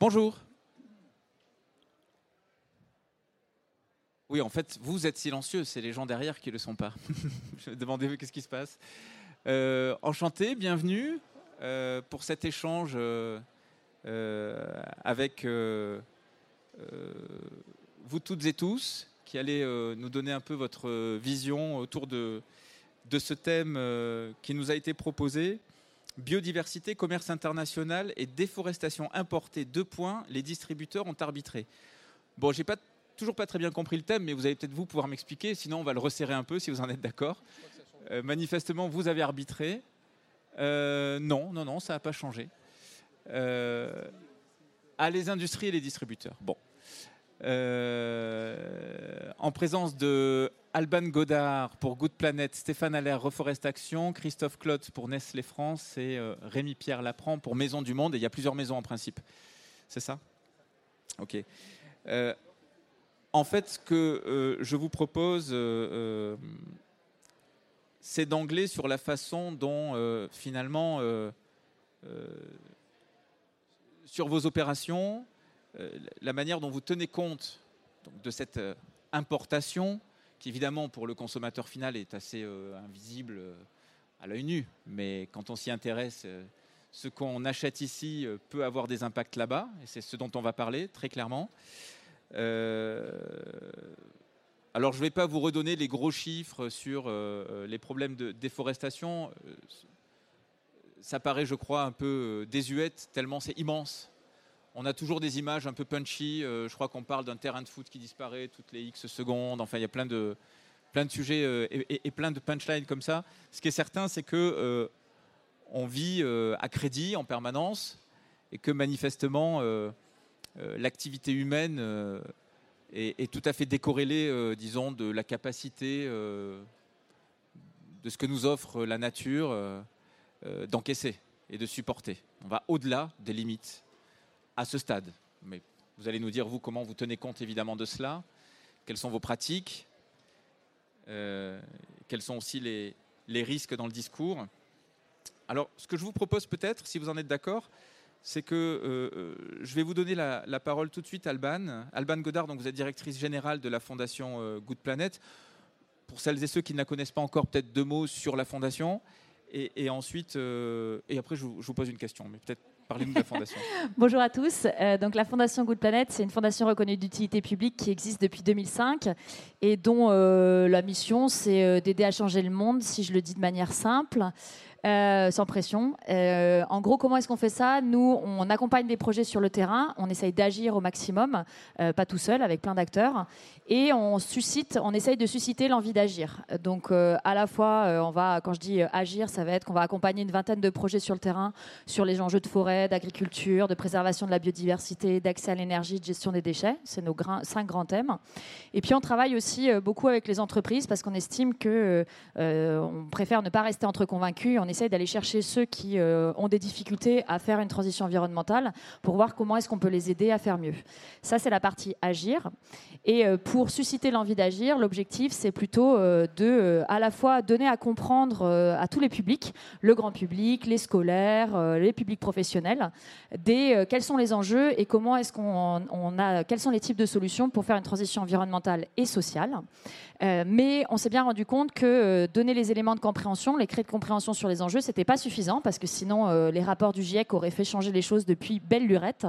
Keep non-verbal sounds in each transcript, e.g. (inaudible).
Bonjour. Oui, en fait, vous êtes silencieux, c'est les gens derrière qui ne le sont pas. (laughs) Demandez-vous qu'est-ce qui se passe? Euh, enchanté, bienvenue euh, pour cet échange euh, avec vous toutes et tous qui allez nous donner un peu votre vision autour de ce thème qui nous a été proposé. Biodiversité, commerce international et déforestation importée. Deux points, les distributeurs ont arbitré. Bon, j'ai pas toujours pas très bien compris le thème, mais vous allez peut-être vous pouvoir m'expliquer. Sinon, on va le resserrer un peu si vous en êtes d'accord. Euh, manifestement, vous avez arbitré. Euh, non, non, non, ça n'a pas changé. Euh, à les industries et les distributeurs. Bon. En présence de Alban Godard pour Good Planet, Stéphane Allaire, Reforest Action, Christophe Clot pour Nestlé France et Rémi Pierre Lapran pour Maison du Monde. Et il y a plusieurs maisons en principe. C'est ça? Ok. En fait, ce que euh, je vous propose, euh, euh, c'est d'angler sur la façon dont, finalement, sur vos opérations, la manière dont vous tenez compte de cette importation, qui évidemment pour le consommateur final est assez invisible à l'œil nu, mais quand on s'y intéresse, ce qu'on achète ici peut avoir des impacts là-bas, et c'est ce dont on va parler très clairement. Euh, alors, je ne vais pas vous redonner les gros chiffres sur euh, euh, les problèmes de déforestation. Ça paraît, je crois, un peu désuète, tellement c'est immense. On a toujours des images un peu punchy. je crois qu'on parle d'un terrain de foot qui disparaît toutes les X secondes. Enfin, il y a plein de, sujets et, plein de punchlines comme ça. Ce qui est certain, c'est que on vit à crédit en permanence et que manifestement, euh, l'activité humaine euh, est, tout à fait décorrélée, euh, disons, de la capacité de ce que nous offre la nature d'encaisser et de supporter. On va au-delà des limites à ce stade. Mais vous allez nous dire, vous, comment vous tenez compte évidemment de cela, quelles sont vos pratiques, quels sont aussi les, les, risques dans le discours? Alors, ce que je vous propose peut-être, si vous en êtes d'accord, c'est que euh, euh, je vais vous donner la, parole tout de suite, Alban. Alban Godard, donc vous êtes directrice générale de la fondation euh, Good Planet. Pour celles et ceux qui ne la connaissent pas encore, peut-être deux mots sur la fondation. Et, ensuite, et après, je vous, pose une question, mais peut-être (laughs) Bonjour à tous. donc, la fondation Good Planet, c'est une fondation reconnue d'utilité publique qui existe depuis 2005 et dont la mission, c'est d'aider à changer le monde, si je le dis de manière simple. Euh, sans pression. Euh, en gros, comment est-ce qu'on fait ça? Nous, on accompagne des projets sur le terrain, on essaye d'agir au maximum, euh, pas tout seul, avec plein d'acteurs, et on suscite, on essaye de susciter l'envie d'agir. Donc, à la fois, on va, quand je dis agir, ça va être qu'on va accompagner une vingtaine de projets sur le terrain, sur les enjeux de forêt, d'agriculture, de préservation de la biodiversité, d'accès à l'énergie, de gestion des déchets. C'est nos cinq grands thèmes. Et puis, on travaille aussi beaucoup avec les entreprises parce qu'on estime que on préfère ne pas rester entre convaincus. On essaye d'aller chercher ceux qui euh, ont des difficultés à faire une transition environnementale pour voir comment est-ce qu'on peut les aider à faire mieux. Ça, c'est la partie agir. Et euh, pour susciter l'envie d'agir, l'objectif, c'est plutôt euh, de, à la fois, donner à comprendre à tous les publics, le grand public, les scolaires, les publics professionnels, quels sont les enjeux et comment est-ce qu'on on a, quels sont les types de solutions pour faire une transition environnementale et sociale. Euh, mais on s'est bien rendu compte que euh, donner les éléments de compréhension, les clés de compréhension sur les enjeux, c'était pas suffisant parce que sinon euh, les rapports du GIEC auraient fait changer les choses depuis belle lurette.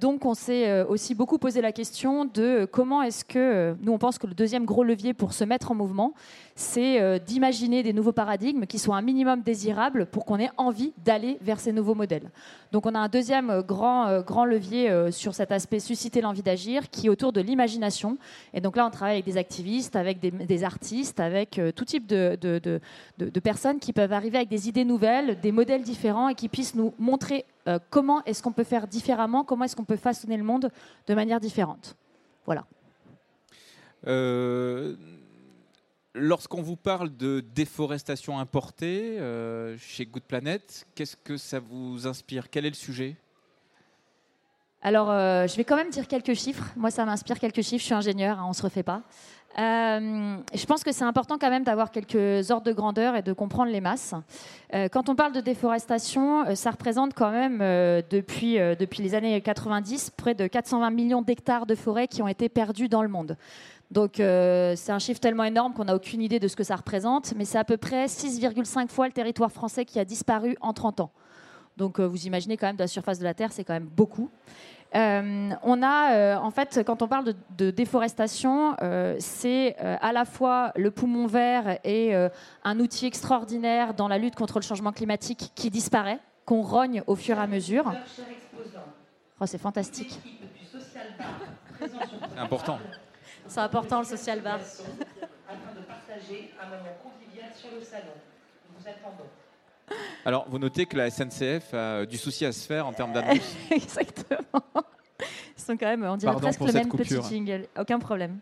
donc on s'est aussi beaucoup posé la question de comment est-ce que nous on pense que le deuxième gros levier pour se mettre en mouvement, c'est d'imaginer des nouveaux paradigmes qui soient un minimum désirables pour qu'on ait envie d'aller vers ces nouveaux modèles. Donc on a un deuxième grand, grand levier sur cet aspect susciter l'envie d'agir qui est autour de l'imagination. Et donc là on travaille avec des activistes avec des, artistes, avec euh, tout type de, de, personnes qui peuvent arriver avec des idées nouvelles, des modèles différents et qui puissent nous montrer euh, comment est-ce qu'on peut faire différemment, comment est-ce qu'on peut façonner le monde de manière différente. Voilà. Euh, lorsqu'on vous parle de déforestation importée chez Good Planet, qu'est-ce que ça vous inspire? Quel est le sujet? Alors, je vais quand même dire quelques chiffres. Moi, ça m'inspire quelques chiffres. Je suis ingénieur, hein, on ne se refait pas. Euh, je pense que c'est important quand même d'avoir quelques ordres de grandeur et de comprendre les masses. Euh, quand on parle de déforestation, euh, ça représente quand même depuis, depuis les années 90 près de 420 millions d'hectares de forêts qui ont été perdus dans le monde. Donc c'est un chiffre tellement énorme qu'on n'a aucune idée de ce que ça représente, mais c'est à peu près 6,5 fois le territoire français qui a disparu en 30 ans. Donc vous imaginez quand même de la surface de la Terre, c'est quand même beaucoup. Euh, on a, euh, en fait, quand on parle de, déforestation, euh, c'est à la fois le poumon vert et un outil extraordinaire dans la lutte contre le changement climatique qui disparaît, qu'on rogne au fur et à mesure. Oh, c'est fantastique. C'est important. C'est important le social bar. Afin de partager un moment convivial sur le salon. Nous vous attendons. Alors, vous notez que la SNCF a du souci à se faire en termes d'annonce. (laughs) Exactement. Ils sont quand même, on dirait presque le même petit jingle. Aucun problème.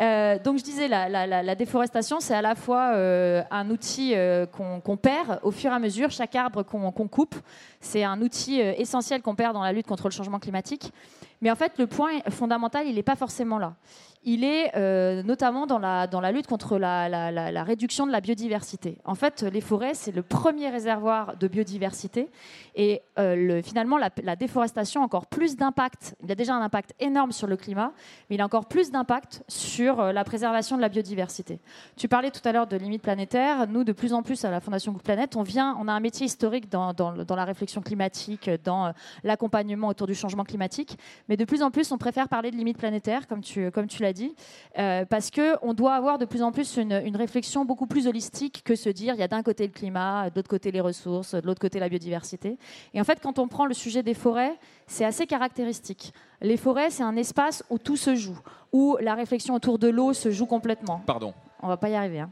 Euh, donc je disais, la, déforestation, c'est à la fois euh, un outil euh, qu'on perd au fur et à mesure, chaque arbre qu'on coupe, c'est un outil essentiel qu'on perd dans la lutte contre le changement climatique. Mais en fait, le point fondamental, il n'est pas forcément là il est euh, notamment dans la, lutte contre la, réduction de la biodiversité. En fait, les forêts, c'est le premier réservoir de biodiversité. Et euh, le, finalement, la, déforestation a encore plus d'impact. Il a déjà un impact énorme sur le climat, mais il a encore plus d'impact sur euh, la préservation de la biodiversité. Tu parlais tout à l'heure de limites planétaires. Nous, de plus en plus, à la Fondation Good Planète, on, vient, on a un métier historique dans la réflexion climatique, dans l'accompagnement autour du changement climatique. Mais de plus en plus, on préfère parler de limites planétaires, comme tu, comme tu l'as dit, euh, parce qu'on doit avoir de plus en plus une, réflexion beaucoup plus holistique que se dire il y a d'un côté le climat, de l'autre côté les ressources, de l'autre côté la biodiversité. Et en fait, quand on prend le sujet des forêts, c'est assez caractéristique. Les forêts, c'est un espace où tout se joue, où la réflexion autour de l'eau se joue complètement. Pardon. On va pas y arriver. Hein.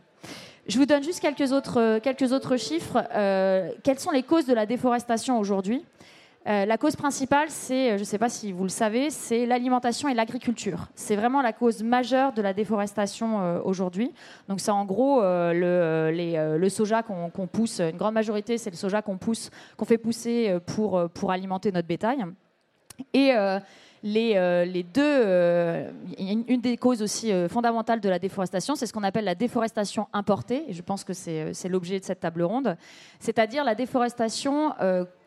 Je vous donne juste quelques autres, quelques autres chiffres. Euh, quelles sont les causes de la déforestation aujourd'hui? Euh, la cause principale, c'est, euh, je ne sais pas si vous le savez, c'est l'alimentation et l'agriculture. C'est vraiment la cause majeure de la déforestation euh, aujourd'hui. Donc c'est en gros le, soja qu'on pousse, une grande majorité, c'est le soja qu'on pousse, qu'on fait pousser pour, pour alimenter notre bétail. Et les, les, deux, une des causes aussi fondamentales de la déforestation, c'est ce qu'on appelle la déforestation importée, et je pense que c'est l'objet de cette table ronde, c'est-à-dire la déforestation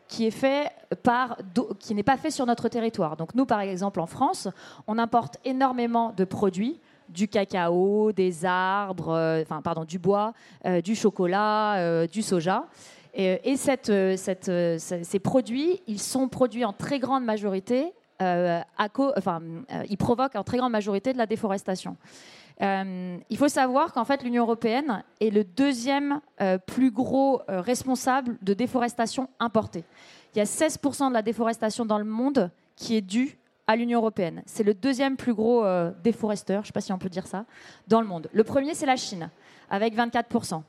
qui est fait par qui n'est pas fait sur notre territoire. Donc nous, par exemple, en France, on importe énormément de produits du cacao, des arbres, euh, enfin pardon, du bois, euh, du chocolat, euh, du soja. Et, ces produits, ils sont produits en très grande majorité, ils provoquent en très grande majorité de la déforestation. Euh, il faut savoir qu'en fait, l'Union européenne est le deuxième euh, plus gros euh, responsable de déforestation importée. Il y a 16% de la déforestation dans le monde qui est due à l'Union européenne. C'est le deuxième plus gros déforesteur, je ne sais pas si on peut dire ça, dans le monde. Le premier, c'est la Chine, avec 24%.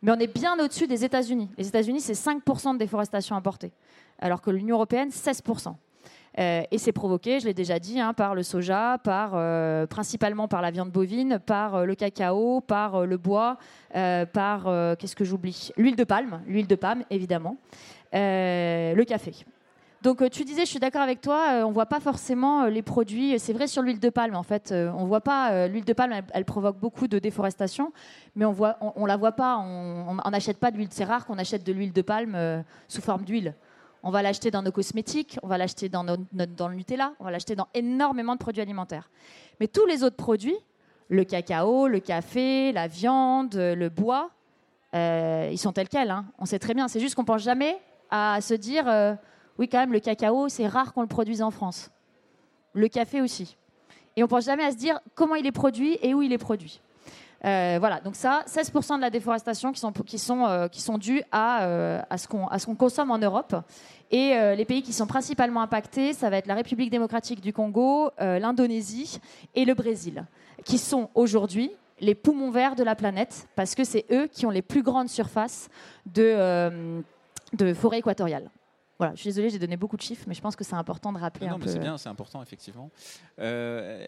Mais on est bien au-dessus des États-Unis. Les États-Unis, c'est 5% de déforestation importée, alors que l'Union européenne, 16%. Euh, et c'est provoqué, je l'ai déjà dit, hein, par le soja, par, euh, principalement par la viande bovine, par euh, le cacao, par le bois, par, qu'est-ce que j'oublie? L'huile de palme, l'huile de palme, évidemment, le café. Donc tu disais, je suis d'accord avec toi, on voit pas forcément les produits. C'est vrai sur l'huile de palme, en fait, on voit pas. l'huile de palme, elle, provoque beaucoup de déforestation, mais on voit, on, la voit pas. On n'achète pas d'huile. C'est rare qu'on achète de l'huile de palme sous forme d'huile. On va l'acheter dans nos cosmétiques, on va l'acheter dans, dans, le Nutella, on va l'acheter dans énormément de produits alimentaires. Mais tous les autres produits, le cacao, le café, la viande, le bois, euh, ils sont tels quels. Hein. On sait très bien. C'est juste qu'on pense jamais à se dire, euh, oui, quand même, le cacao, c'est rare qu'on le produise en France. Le café aussi. Et on pense jamais à se dire comment il est produit et où il est produit. Euh, voilà, donc ça, 16% de la déforestation qui sont, qui sont, euh, qui sont dues à, euh, à ce qu'on consomme en Europe. Et les pays qui sont principalement impactés, ça va être la République démocratique du Congo, l'Indonésie et le Brésil, qui sont aujourd'hui les poumons verts de la planète, parce que c'est eux qui ont les plus grandes surfaces de, de forêt équatoriale. Voilà, je suis désolée, j'ai donné beaucoup de chiffres, mais je pense que c'est important de rappeler non, un mais C'est bien, c'est important, effectivement. Euh,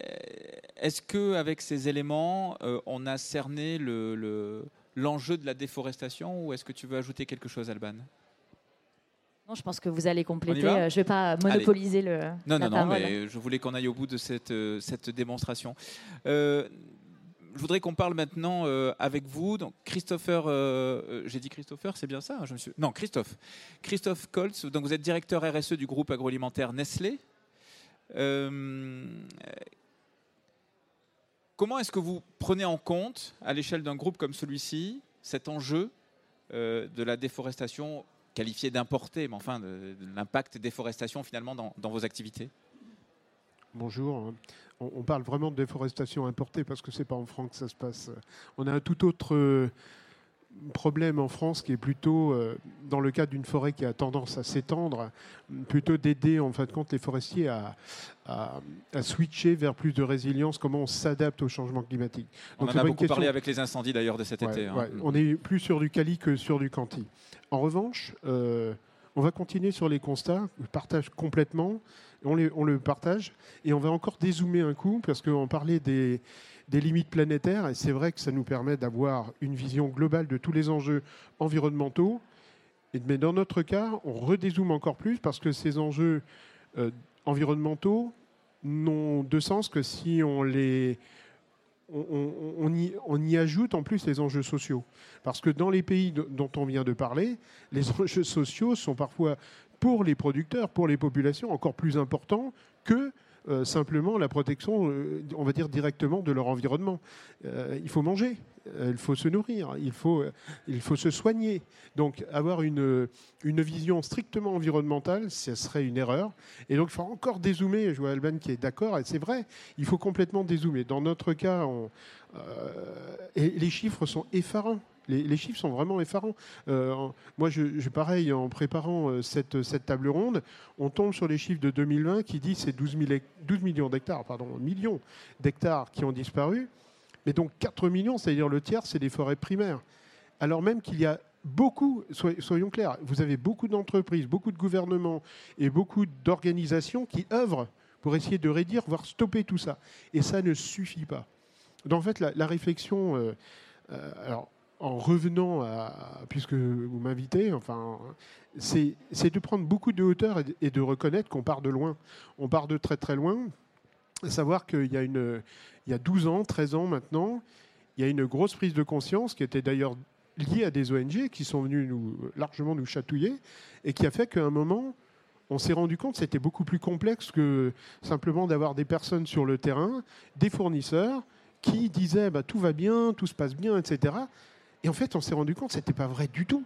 est-ce qu'avec ces éléments, euh, on a cerné l'enjeu le, de la déforestation ou est-ce que tu veux ajouter quelque chose, Alban? Non, je pense que vous allez compléter. va? Euh, Je ne vais pas monopoliser le. Non, la non, non, mais je voulais qu'on aille au bout de cette, euh, cette démonstration. Euh, je voudrais qu'on parle maintenant euh, avec vous. Donc, Christopher, euh, euh, j'ai dit Christopher, c'est bien ça hein. Non, Christophe. Christophe Koltz, donc vous êtes directeur RSE du groupe agroalimentaire Nestlé. Comment est-ce que vous prenez en compte, à l'échelle d'un groupe comme celui-ci, cet enjeu de la déforestation qualifiée d'importée, mais enfin de, de l'impact déforestation finalement dans vos activités? Bonjour. On, on parle vraiment de déforestation importée parce que c'est pas en France que ça se passe. On a un tout autre euh, problème en France qui est plutôt, euh, dans le cadre d'une forêt qui a tendance à s'étendre, plutôt d'aider en fin de compte les forestiers à, à- à switcher vers plus de résilience, comment on s'adapte au changement climatique. On Donc, en a beaucoup question- parlé avec les incendies d'ailleurs de cet Ouais, été. hein. ouais. On est plus sur du quali que sur du quanti. En revanche, euh, on va continuer sur les constats. Je partage complètement. On, le partage. Et on va encore dézoomer un coup parce qu'on parlait des, limites planétaires. Et c'est vrai que ça nous permet d'avoir une vision globale de tous les enjeux environnementaux. Mais dans notre cas, on redézoome encore plus parce que ces enjeux euh, environnementaux n'ont de sens que si on les on, y, ajoute en plus les enjeux sociaux. Parce que dans les pays dont on vient de parler, les (laughs) enjeux sociaux sont parfois pour les producteurs, pour les populations, encore plus importants que euh, simplement la protection, euh, on va dire directement de leur environnement. Euh, il faut manger, il faut se nourrir, il faut, il faut se soigner. Donc avoir une, une vision strictement environnementale, ce serait une erreur. Et donc il faut encore dézoomer, je vois Alban qui est d'accord, et c'est vrai, il faut complètement dézoomer. Dans notre cas, les chiffres sont effarants. Les, chiffres sont vraiment effarants. Euh, moi, je, pareil, en préparant euh, cette, table ronde, on tombe sur les chiffres de 2020 qui disent c'est 12, 000 hec- 12 millions d'hectares, pardon, millions d'hectares qui ont disparu. Mais donc 4 millions, c'est-à-dire le tiers, c'est des forêts primaires. Alors même qu'il y a beaucoup, soy- soyons clairs, vous avez beaucoup d'entreprises, beaucoup de gouvernements et beaucoup d'organisations qui œuvrent pour essayer de réduire, voire stopper tout ça. Et ça ne suffit pas. Donc en fait, la, réflexion, euh, alors en revenant à, puisque vous m'invitez, enfin, c'est de prendre beaucoup de hauteur et de, reconnaître qu'on part de loin. On part de très très loin. À savoir qu'il y a une, il y a 12 ans, 13 ans maintenant, il y a une grosse prise de conscience qui était d'ailleurs liée à des ONG qui sont venus nous, largement nous chatouiller et qui a fait qu'à un moment, on s'est rendu compte que c'était beaucoup plus complexe que simplement d'avoir des personnes sur le terrain, des fournisseurs qui disaient bah, tout va bien, tout se passe bien, etc. Et en fait, on s'est rendu compte que ce n'était pas vrai du tout.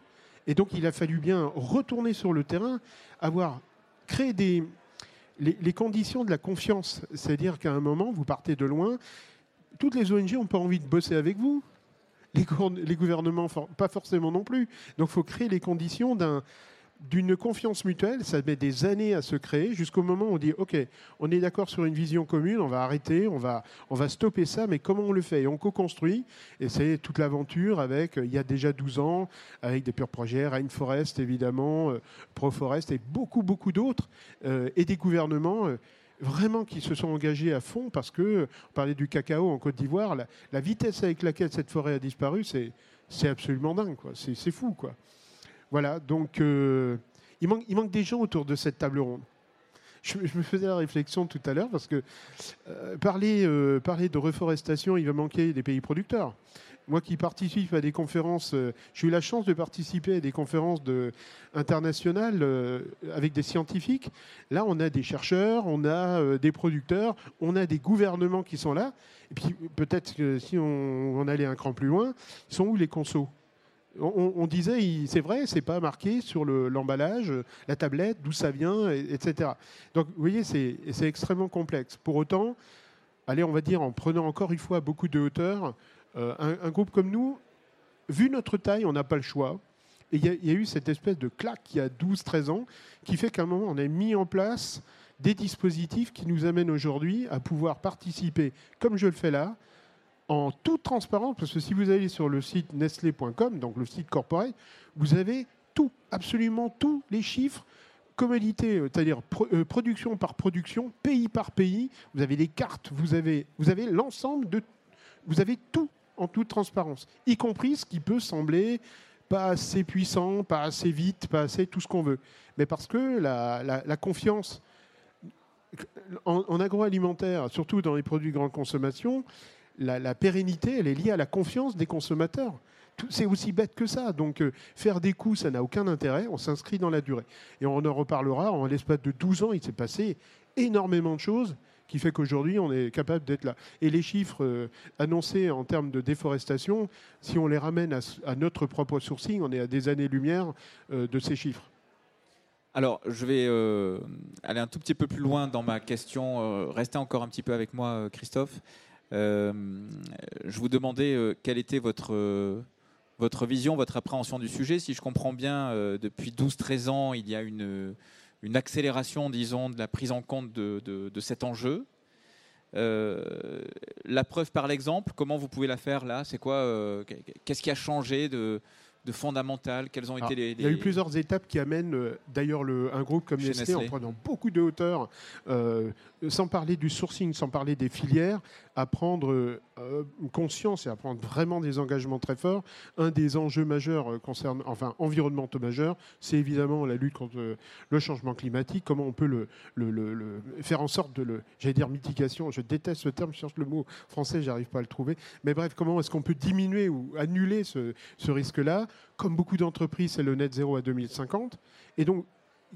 Et donc, il a fallu bien retourner sur le terrain, avoir créé les, conditions de la confiance. C'est-à-dire qu'à un moment, vous partez de loin, toutes les ONG n'ont pas envie de bosser avec vous. Les, gouvernements, pas forcément non plus. Donc, il faut créer les conditions d'un d'une confiance mutuelle, ça met des années à se créer jusqu'au moment où on dit OK, on est d'accord sur une vision commune, on va arrêter, on va, on va stopper ça, mais comment on le fait? Et on co-construit, et c'est toute l'aventure avec, euh, il y a déjà 12 ans, avec des purs projets, Rainforest évidemment, euh, Proforest et beaucoup, beaucoup d'autres, euh, et des gouvernements. Vraiment qui se sont engagés à fond parce que, on parlait du cacao en Côte d'Ivoire, la, la vitesse avec laquelle cette forêt a disparu, c'est absolument dingue, c'est fou. Quoi. Voilà, donc euh, il, manque, il des gens autour de cette table ronde. Je, me faisais la réflexion tout à l'heure parce que euh, parler, euh, parler de reforestation, il va manquer des pays producteurs. Moi qui participe à des conférences, j'ai eu la chance de participer à des conférences internationales avec des scientifiques. Là, on a des chercheurs, on a des producteurs, on a des gouvernements qui sont là. Et puis peut-être que si on, on allait un cran plus loin, ils sont où les consos? On, disait, c'est vrai, c'est pas marqué sur le- l'emballage, la tablette, d'où ça vient, et- etc. Donc, vous voyez, c'est extrêmement complexe. Pour autant, allez, on va dire, en prenant encore une fois beaucoup de hauteur, euh, un, groupe comme nous, vu notre taille, on n'a pas le choix. Et il y, y a eu cette espèce de claque il y a 12-13 ans qui fait qu'à un moment, on a mis en place des dispositifs qui nous amènent aujourd'hui à pouvoir participer, comme je le fais là, en toute transparence, parce que si vous allez sur le site nestlé.com, donc le site corporate, vous avez tout, absolument tous les chiffres, commodité, euh, c'est-à-dire euh, production par production, pays par pays, vous avez des cartes, vous avez, vous avez l'ensemble de... Vous avez tout en toute transparence, y compris ce qui peut sembler pas assez puissant, pas assez vite, pas assez tout ce qu'on veut. Mais parce que la, confiance en, en agroalimentaire, surtout dans les produits grande consommation, la, pérennité, elle est liée à la confiance des consommateurs. C'est aussi bête que ça. Donc, euh, faire des coups, ça n'a aucun intérêt. On s'inscrit dans la durée. Et on en reparlera. En l'espace de 12 ans, il s'est passé énormément de choses qui fait qu'aujourd'hui, on est capable d'être là. Et les chiffres euh, annoncés en termes de déforestation, si on les ramène à, notre propre sourcing, on est à des années-lumière euh, de ces chiffres. Alors, je vais aller un tout petit peu plus loin dans ma question. Restez encore un petit peu avec moi, Christophe. Euh, je vous demandais euh, quelle était votre, euh, votre vision, votre appréhension du sujet. Si je comprends bien, depuis 12-13 ans, il y a une, une accélération, disons, de la prise en compte de, de- de cet enjeu. Euh, la preuve par l'exemple, comment vous pouvez la faire là? C'est quoi euh, Qu'est-ce qui a changé de, de fondamental? Quels ont été les, Il y a eu plusieurs étapes qui amènent euh, d'ailleurs le- un groupe comme Chez Nestlé, en Nestlé. prenant beaucoup de hauteur, sans parler du sourcing, sans parler des filières, à prendre euh, conscience et à prendre vraiment des engagements très forts. Un des enjeux majeurs euh, concerne, enfin environnementaux majeurs, c'est évidemment la lutte contre euh, le changement climatique. Comment on peut le- faire en sorte de le, j'allais dire mitigation. Je déteste ce terme, je cherche le mot français, j'arrive pas à le trouver. Mais bref, comment est-ce qu'on peut diminuer ou annuler ce, ce risque-là? Comme beaucoup d'entreprises, c'est le net zéro à 2050. Et donc,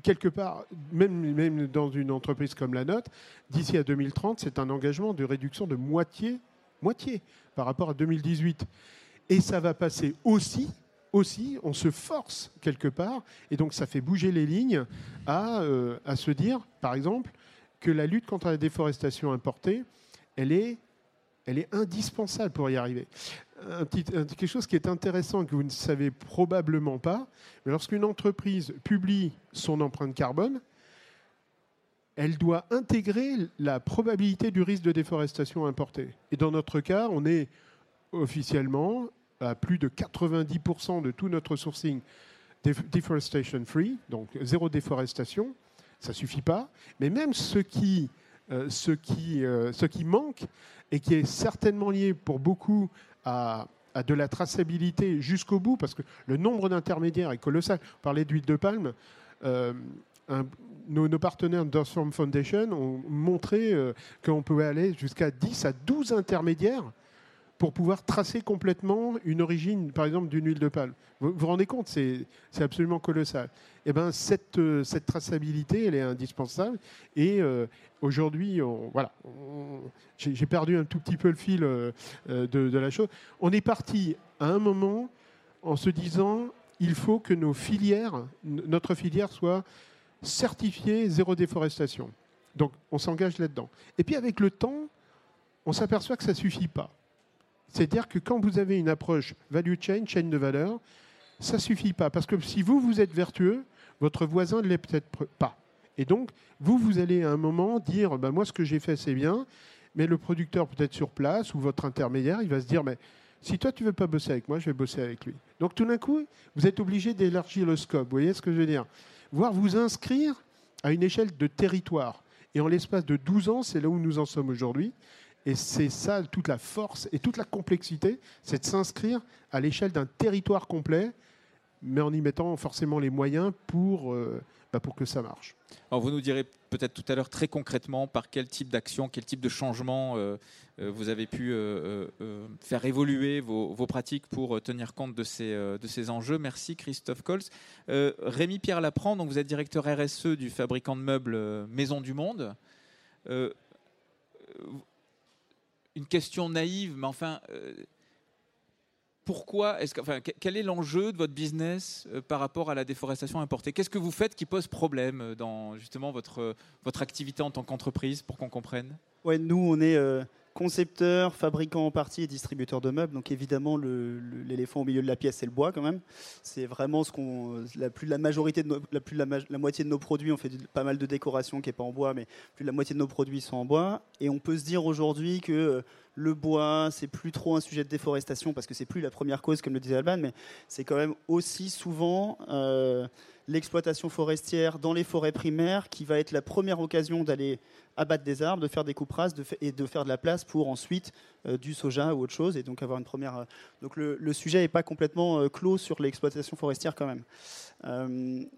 quelque part, même, même dans une entreprise comme la nôtre, d'ici à 2030, c'est un engagement de réduction de moitié, moitié par rapport à 2018. Et ça va passer aussi, aussi, on se force quelque part, et donc ça fait bouger les lignes à, euh, à se dire, par exemple, que la lutte contre la déforestation importée, elle est, elle est indispensable pour y arriver. Quelque chose qui est intéressant que vous ne savez probablement pas, mais lorsqu'une entreprise publie son empreinte carbone, elle doit intégrer la probabilité du risque de déforestation importée. Et dans notre cas, on est officiellement à plus de 90% de tout notre sourcing def- deforestation free, donc zéro déforestation. Ça suffit pas, mais même ce qui, euh, ce qui, euh, ce qui manque et qui est certainement lié pour beaucoup à, de la traçabilité jusqu'au bout, parce que le nombre d'intermédiaires est colossal. On parlait d'huile de palme. euh, nos, nos partenaires de Farm Foundation ont montré euh, qu'on pouvait aller jusqu'à 10 à 12 intermédiaires pour pouvoir tracer complètement une origine, par exemple, d'une huile de palme. Vous vous rendez compte, c'est absolument colossal. Et ben, cette, euh, cette traçabilité, elle est indispensable. Et euh, aujourd'hui, voilà, j'ai perdu un tout petit peu le fil euh, de, la chose. On est parti à un moment en se disant, il faut que nos filières, notre filière soit certifiée zéro déforestation. Donc, on s'engage là-dedans. Et puis, avec le temps, on s'aperçoit que ça suffit pas. C'est-à-dire que quand vous avez une approche value chain, chaîne de valeur, ça suffit pas. Parce que si vous, vous êtes vertueux, votre voisin ne l'est peut-être pas. Et donc, vous, vous allez à un moment dire, ben, moi, ce que j'ai fait, c'est bien, mais le producteur peut-être sur place ou votre intermédiaire, il va se dire, mais si toi, tu veux pas bosser avec moi, je vais bosser avec lui. Donc, tout d'un coup, vous êtes obligé d'élargir le scope. Vous voyez ce que je veux dire? Voire vous inscrire à une échelle de territoire. Et en l'espace de 12 ans, c'est là où nous en sommes aujourd'hui. Et c'est ça toute la force et toute la complexité, c'est de s'inscrire à l'échelle d'un territoire complet, mais en y mettant forcément les moyens pour, euh, bah, pour que ça marche. Vous nous direz peut-être tout à l'heure très concrètement par quel type d'action, quel type de changement euh, euh, vous avez pu faire évoluer vos, pratiques pour tenir compte de ces, de ces enjeux. Merci Christophe Cols. Rémi Pierre Laprand, donc vous êtes directeur RSE du fabricant de meubles Maison du Monde. Une question naïve, mais enfin, euh, pourquoi enfin, que- quel est l'enjeu de votre business euh, par rapport à la déforestation importée? Qu'est-ce que vous faites qui pose problème euh, dans justement votre, votre activité en tant qu'entreprise pour qu'on comprenne? Ouais, nous, on est concepteur, fabricant en partie et distributeur de meubles. Donc évidemment, l'éléphant au milieu de la pièce, c'est le bois quand même. C'est vraiment ce qu'on, la plus de la majorité de la plus de la, moitié de nos produits, on fait pas mal de décoration qui est pas en bois, mais plus de la moitié de nos produits sont en bois. Et on peut se dire aujourd'hui que euh, le bois, c'est plus trop un sujet de déforestation parce que c'est plus la première cause, comme le disait Alban, mais c'est quand même aussi souvent euh, l'exploitation forestière dans les forêts primaires qui va être la première occasion d'aller abattre des arbres, de faire des coupes et de faire de la place pour ensuite euh, du soja ou autre chose et donc avoir une première. euh, donc le, sujet n'est pas complètement euh, clos sur l'exploitation forestière quand même.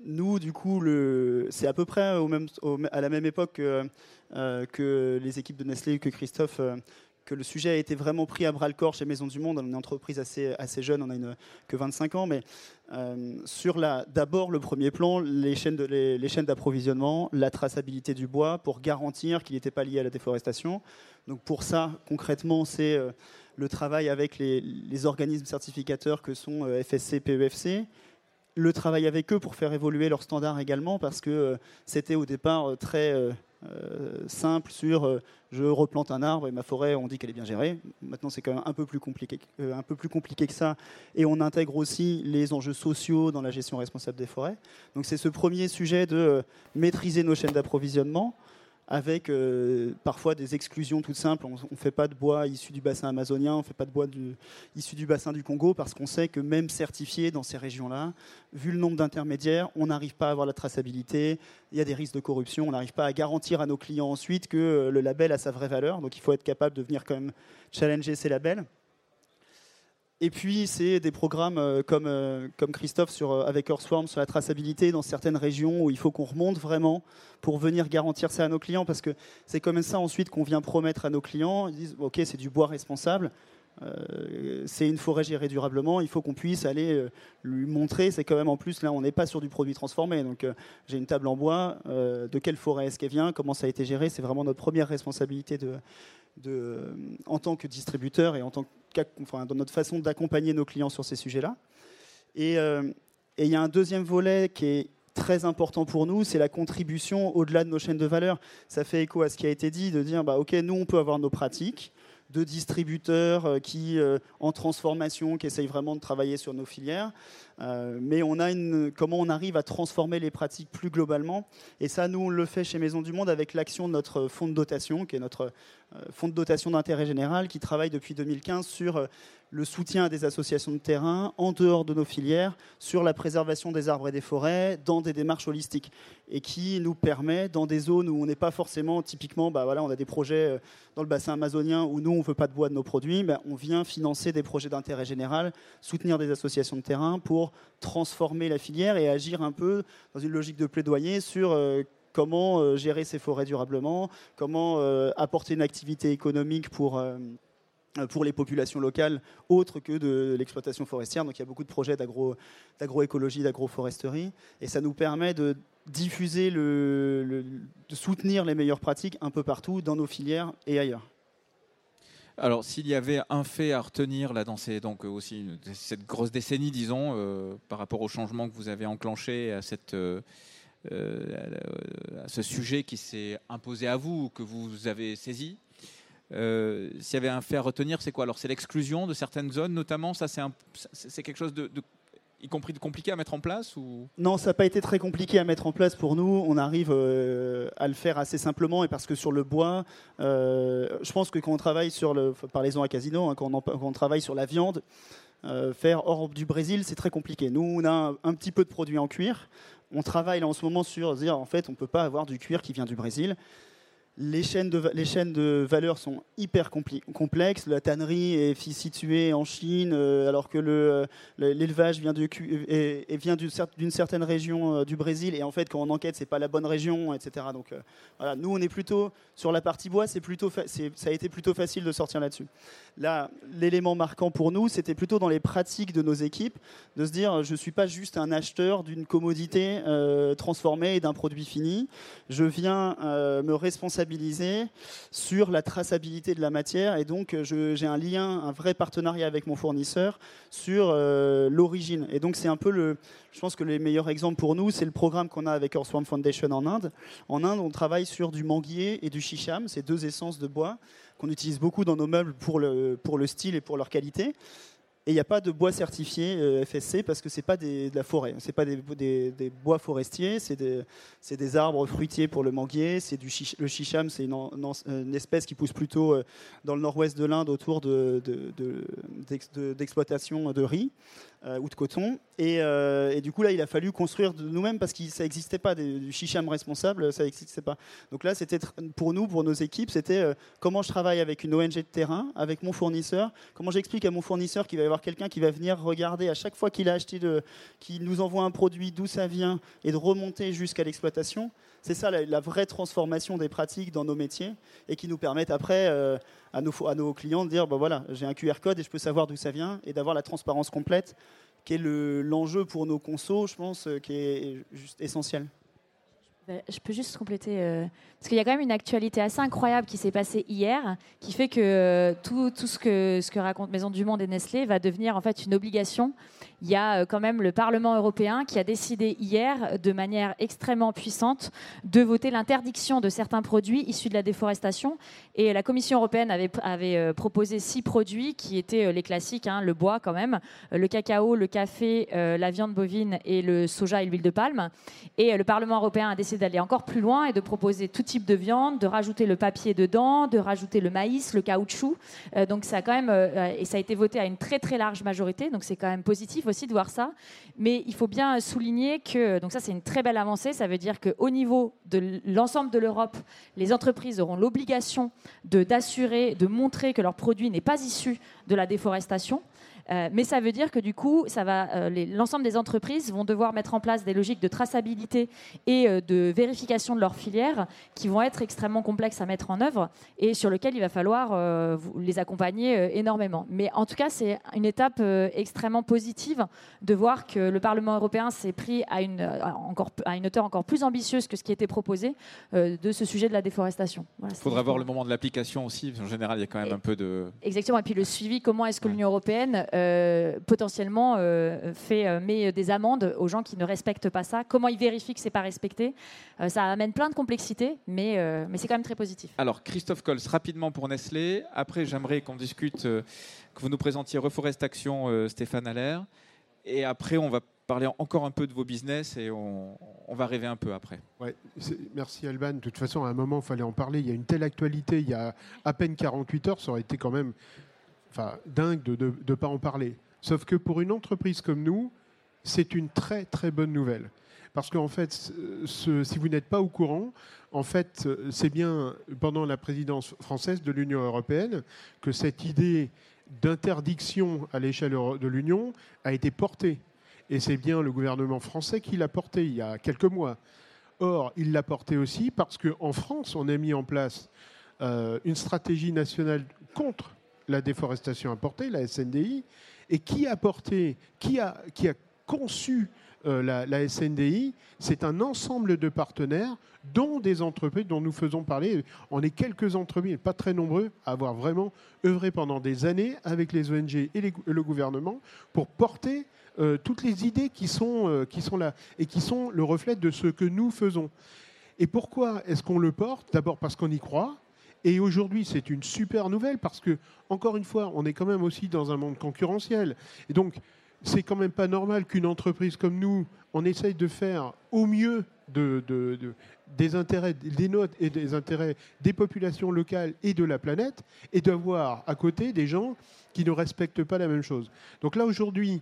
Nous, du coup, c'est à peu près à la même époque que, les équipes de Nestlé, que Christophe, que le sujet a été vraiment pris à bras le corps chez Maison du Monde. On est une entreprise assez, assez jeune, on a que 25 ans, mais euh, sur d'abord le premier plan, les chaînes, de- les, les d'approvisionnement, la traçabilité du bois pour garantir qu'il n'était pas lié à la déforestation. Donc pour ça, concrètement, c'est euh, le travail avec les, les organismes certificateurs que sont euh, FSC, PEFC, le travail avec eux pour faire évoluer leurs standards également, parce que euh, c'était au départ très simple sur euh, je replante un arbre et ma forêt, on dit qu'elle est bien gérée. Maintenant, c'est quand même un peu plus compliqué, euh, un peu plus compliqué que ça, et on intègre aussi les enjeux sociaux dans la gestion responsable des forêts. Donc, c'est ce premier sujet de euh, maîtriser nos chaînes d'approvisionnement avec euh, parfois des exclusions toutes simples. On ne fait pas de bois issu du bassin amazonien, on ne fait pas de bois issu du bassin du Congo, parce qu'on sait que même certifié dans ces régions-là, vu le nombre d'intermédiaires, on n'arrive pas à avoir la traçabilité, il y a des risques de corruption, on n'arrive pas à garantir à nos clients ensuite que euh, le label a sa vraie valeur, donc il faut être capable de venir quand même challenger ces labels. Et puis, c'est des programmes euh, comme, euh, comme Christophe sur, euh, avec Earthworm sur la traçabilité dans certaines régions où il faut qu'on remonte vraiment pour venir garantir ça à nos clients, parce que c'est comme ça ensuite qu'on vient promettre à nos clients. Ils disent, OK, c'est du bois responsable, c'est une forêt gérée durablement, il faut qu'on puisse aller lui montrer, c'est quand même en plus, là on n'est pas sur du produit transformé, donc j'ai une table en bois, de quelle forêt est-ce qu'elle vient, comment ça a été géré, c'est vraiment notre première responsabilité de, de, en tant que distributeur et en tant que, dans notre façon d'accompagner nos clients sur ces sujets-là. Et euh, et il y a un deuxième volet qui est très important pour nous, c'est la contribution au-delà de nos chaînes de valeur. Ça fait écho à ce qui a été dit, de dire, bah, OK, nous, on peut avoir nos pratiques de distributeurs euh, qui, euh, en transformation, qui essayent vraiment de travailler sur nos filières. Euh, mais on a une, comment on arrive à transformer les pratiques plus globalement. Et ça, nous, on le fait chez Maison du Monde avec l'action de notre fonds de dotation, qui est notre euh, fonds de dotation d'intérêt général, qui travaille depuis 2015 sur euh, le soutien à des associations de terrain en dehors de nos filières, sur la préservation des arbres et des forêts, dans des démarches holistiques, et qui nous permet, dans des zones où on n'est pas forcément typiquement, bah voilà, on a des projets dans le bassin amazonien où nous, on ne veut pas de bois de nos produits, bah, on vient financer des projets d'intérêt général, soutenir des associations de terrain pour transformer la filière et agir un peu dans une logique de plaidoyer sur euh, comment euh, gérer ces forêts durablement, comment euh, apporter une activité économique pour, pour les populations locales autres que de l'exploitation forestière. Donc il y a beaucoup de projets d'agro- d'agroécologie, d'agroforesterie, et ça nous permet de diffuser, le, le- de soutenir les meilleures pratiques un peu partout dans nos filières et ailleurs. Alors, s'il y avait un fait à retenir là dans donc euh, aussi cette grosse décennie, disons, euh, par rapport au changement que vous avez enclenché euh, à ce sujet qui s'est imposé à vous, que vous avez saisi. S'il y avait un fait à retenir, c'est quoi? Alors, c'est l'exclusion de certaines zones, notamment. Ça, c'est quelque chose de- y compris compliqué à mettre en place ou? Non, ça n'a pas été très compliqué à mettre en place pour nous. On arrive euh, à le faire assez simplement et parce que sur le bois, euh, je pense que quand on travaille sur le, parlez-en à Casino, hein, quand, on travaille sur la viande, euh, faire hors du Brésil, c'est très compliqué. Nous, on a un, petit peu de produits en cuir. On travaille en ce moment sur dire en fait, on peut pas avoir du cuir qui vient du Brésil. Les chaînes, de, les valeur sont hyper complexes. La tannerie est située en Chine, euh, alors que le- l'élevage vient d'une cer- d'une certaine région euh, du Brésil. Et en fait, quand on enquête, c'est pas la bonne région, etc. Donc, euh, nous, on est plutôt sur la partie bois. Plutôt, ça a été plutôt facile de sortir là-dessus. Là, l'élément marquant pour nous, c'était plutôt dans les pratiques de nos équipes, de se dire, je suis pas juste un acheteur d'une commodité euh, transformée et d'un produit fini. Je viens euh, me responsabiliser sur la traçabilité de la matière et donc j'ai un lien, un vrai partenariat avec mon fournisseur sur euh, l'origine. Et donc c'est un peu le, je pense que les meilleurs exemples pour nous, c'est le programme qu'on a avec Earthworm Foundation en Inde. En Inde, on travaille sur du manguier et du shisham, ces deux essences de bois qu'on utilise beaucoup dans nos meubles pour le, pour le style et pour leur qualité. Et il n'y a pas de bois certifié euh, FSC parce que c'est pas des- de la forêt, c'est pas des, bois forestiers, c'est des, arbres fruitiers pour le manguier, c'est du le chicham, c'est une, espèce qui pousse plutôt euh, dans le nord-ouest de l'Inde autour de, de- de- d'ex- de- d'exploitation de riz euh, ou de coton. Et, euh, et du coup là, il a fallu construire nous-mêmes parce que ça n'existait pas du chicham responsable, ça n'existait pas. Donc là, c'était pour nous, pour nos équipes, c'était euh, comment je travaille avec une ONG de terrain, avec mon fournisseur, comment j'explique à mon fournisseur qu'il va y avoir quelqu'un qui va venir regarder à chaque fois qu'il a acheté, qu'il nous envoie un produit, d'où ça vient, et de remonter jusqu'à l'exploitation. C'est ça la, vraie transformation des pratiques dans nos métiers, et qui nous permettent après euh, à, nos, clients de dire, bah voilà, j'ai un QR code et je peux savoir d'où ça vient, et d'avoir la transparence complète, qui est le- l'enjeu pour nos consos, je pense, euh, qui est juste essentiel. Ben, Je peux juste compléter, euh, parce qu'il y a quand même une actualité assez incroyable qui s'est passée hier, qui fait que euh, tout, tout ce, que, ce que raconte Maison du Monde et Nestlé va devenir en fait une obligation. Il y a euh, quand même le Parlement européen qui a décidé hier, de manière extrêmement puissante, de voter l'interdiction de certains produits issus de la déforestation. Et la Commission européenne avait, avait proposé six produits qui étaient les classiques, hein, le bois quand même, le cacao, le café, la viande bovine et le soja et l'huile de palme. Et le Parlement européen a décidé d'aller encore plus loin et de proposer tout type de viande, de rajouter le papier dedans, de rajouter le maïs, le caoutchouc. Euh, donc ça a quand même euh, et ça a été voté à une très très large majorité. Donc c'est quand même positif aussi de voir ça. Mais il faut bien souligner que donc ça c'est une très belle avancée. Ça veut dire qu'au niveau de l'ensemble de l'Europe, les entreprises auront l'obligation de d'assurer, de montrer que leur produit n'est pas issu de la déforestation. Euh, mais ça veut dire que du coup, ça va, euh, l'ensemble des entreprises vont devoir mettre en place des logiques de traçabilité et euh, de vérification de leur filière qui vont être extrêmement complexes à mettre en œuvre et sur lesquelles il va falloir les accompagner énormément. Mais en tout cas, c'est une étape extrêmement positive de voir que le Parlement européen s'est pris à une, encore, à une hauteur encore plus ambitieuse que ce qui était proposé de ce sujet de la déforestation. Il faudra voir le moment de l'application aussi. parce qu'en général, il y a quand même Et- un peu de. Exactement. Et puis le suivi, comment est-ce que l'Union européenne euh, potentiellement euh, fait euh, met des amendes aux gens qui ne respectent pas ça Comment ils vérifient que c'est pas respecté? Euh, Ça amène plein de complexité, mais, euh, mais c'est quand même très positif. Alors, Christophe Cols, rapidement pour Nestlé. Après, j'aimerais qu'on discute, euh, que vous nous présentiez Reforest Action, euh, Stéphane Allaire. Et après, on va parler encore un peu de vos business et on, on va rêver un peu après. Ouais, merci Alban. De toute façon, à un moment, il fallait en parler. Il y a une telle actualité. Il y a à peine 48 heures, ça aurait été quand même enfin, dingue de ne pas en parler. Sauf que pour une entreprise comme nous, c'est une très très bonne nouvelle. Parce qu'en fait, si vous n'êtes pas au courant, en fait, c'est bien pendant la présidence française de l'Union européenne que cette idée d'interdiction à l'échelle de l'Union a été portée. Et c'est bien le gouvernement français qui l'a portée il y a quelques mois. Or, il l'a portée aussi parce qu'en France, on a mis en place euh, une stratégie nationale contre la déforestation importée, la SNDI, et qui a porté, qui a, qui a conçu euh, la, SNDI, c'est un ensemble de partenaires, dont des entreprises dont nous faisons parler. On est quelques entreprises, pas très nombreux, à avoir vraiment œuvré pendant des années avec les ONG et le gouvernement pour porter euh, toutes les idées qui sont, euh, qui sont là et qui sont le reflet de ce que nous faisons. Et pourquoi est-ce qu'on le porte? D'abord parce qu'on y croit. Et aujourd'hui, c'est une super nouvelle parce que, encore une fois, on est quand même aussi dans un monde concurrentiel. Et donc, c'est quand même pas normal qu'une entreprise comme nous, on essaye de faire au mieux de, de- de- des intérêts des nôtres et des intérêts des populations locales et de la planète, et d'avoir à côté des gens qui ne respectent pas la même chose. Donc là, aujourd'hui,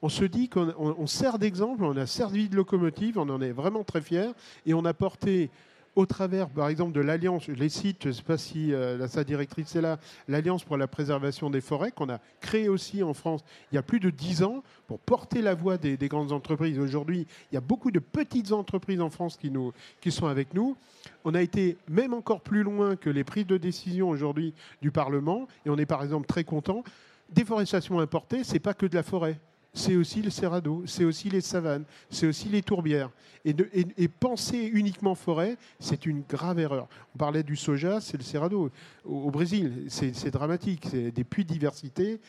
on se dit qu'on on- on sert d'exemple, on a servi de locomotive, on en est vraiment très fiers, et on a porté au travers, par exemple, de l'Alliance, les cite, je ne sais pas si euh, sa directrice est là, l'Alliance pour la préservation des forêts, qu'on a créée aussi en France il y a plus de dix ans pour porter la voix des, des grandes entreprises. Aujourd'hui, il y a beaucoup de petites entreprises en France qui, nous, qui sont avec nous. On a été même encore plus loin que les prises de décision aujourd'hui du Parlement, et on est par exemple très content. Déforestation importée, c'est pas que de la forêt c'est aussi le cerrado, c'est aussi les savanes, c'est aussi les tourbières. Et, penser uniquement forêt, c'est une grave erreur. On parlait du soja, c'est le cerrado. Au, Brésil, c'est dramatique, c'est des puits de diversité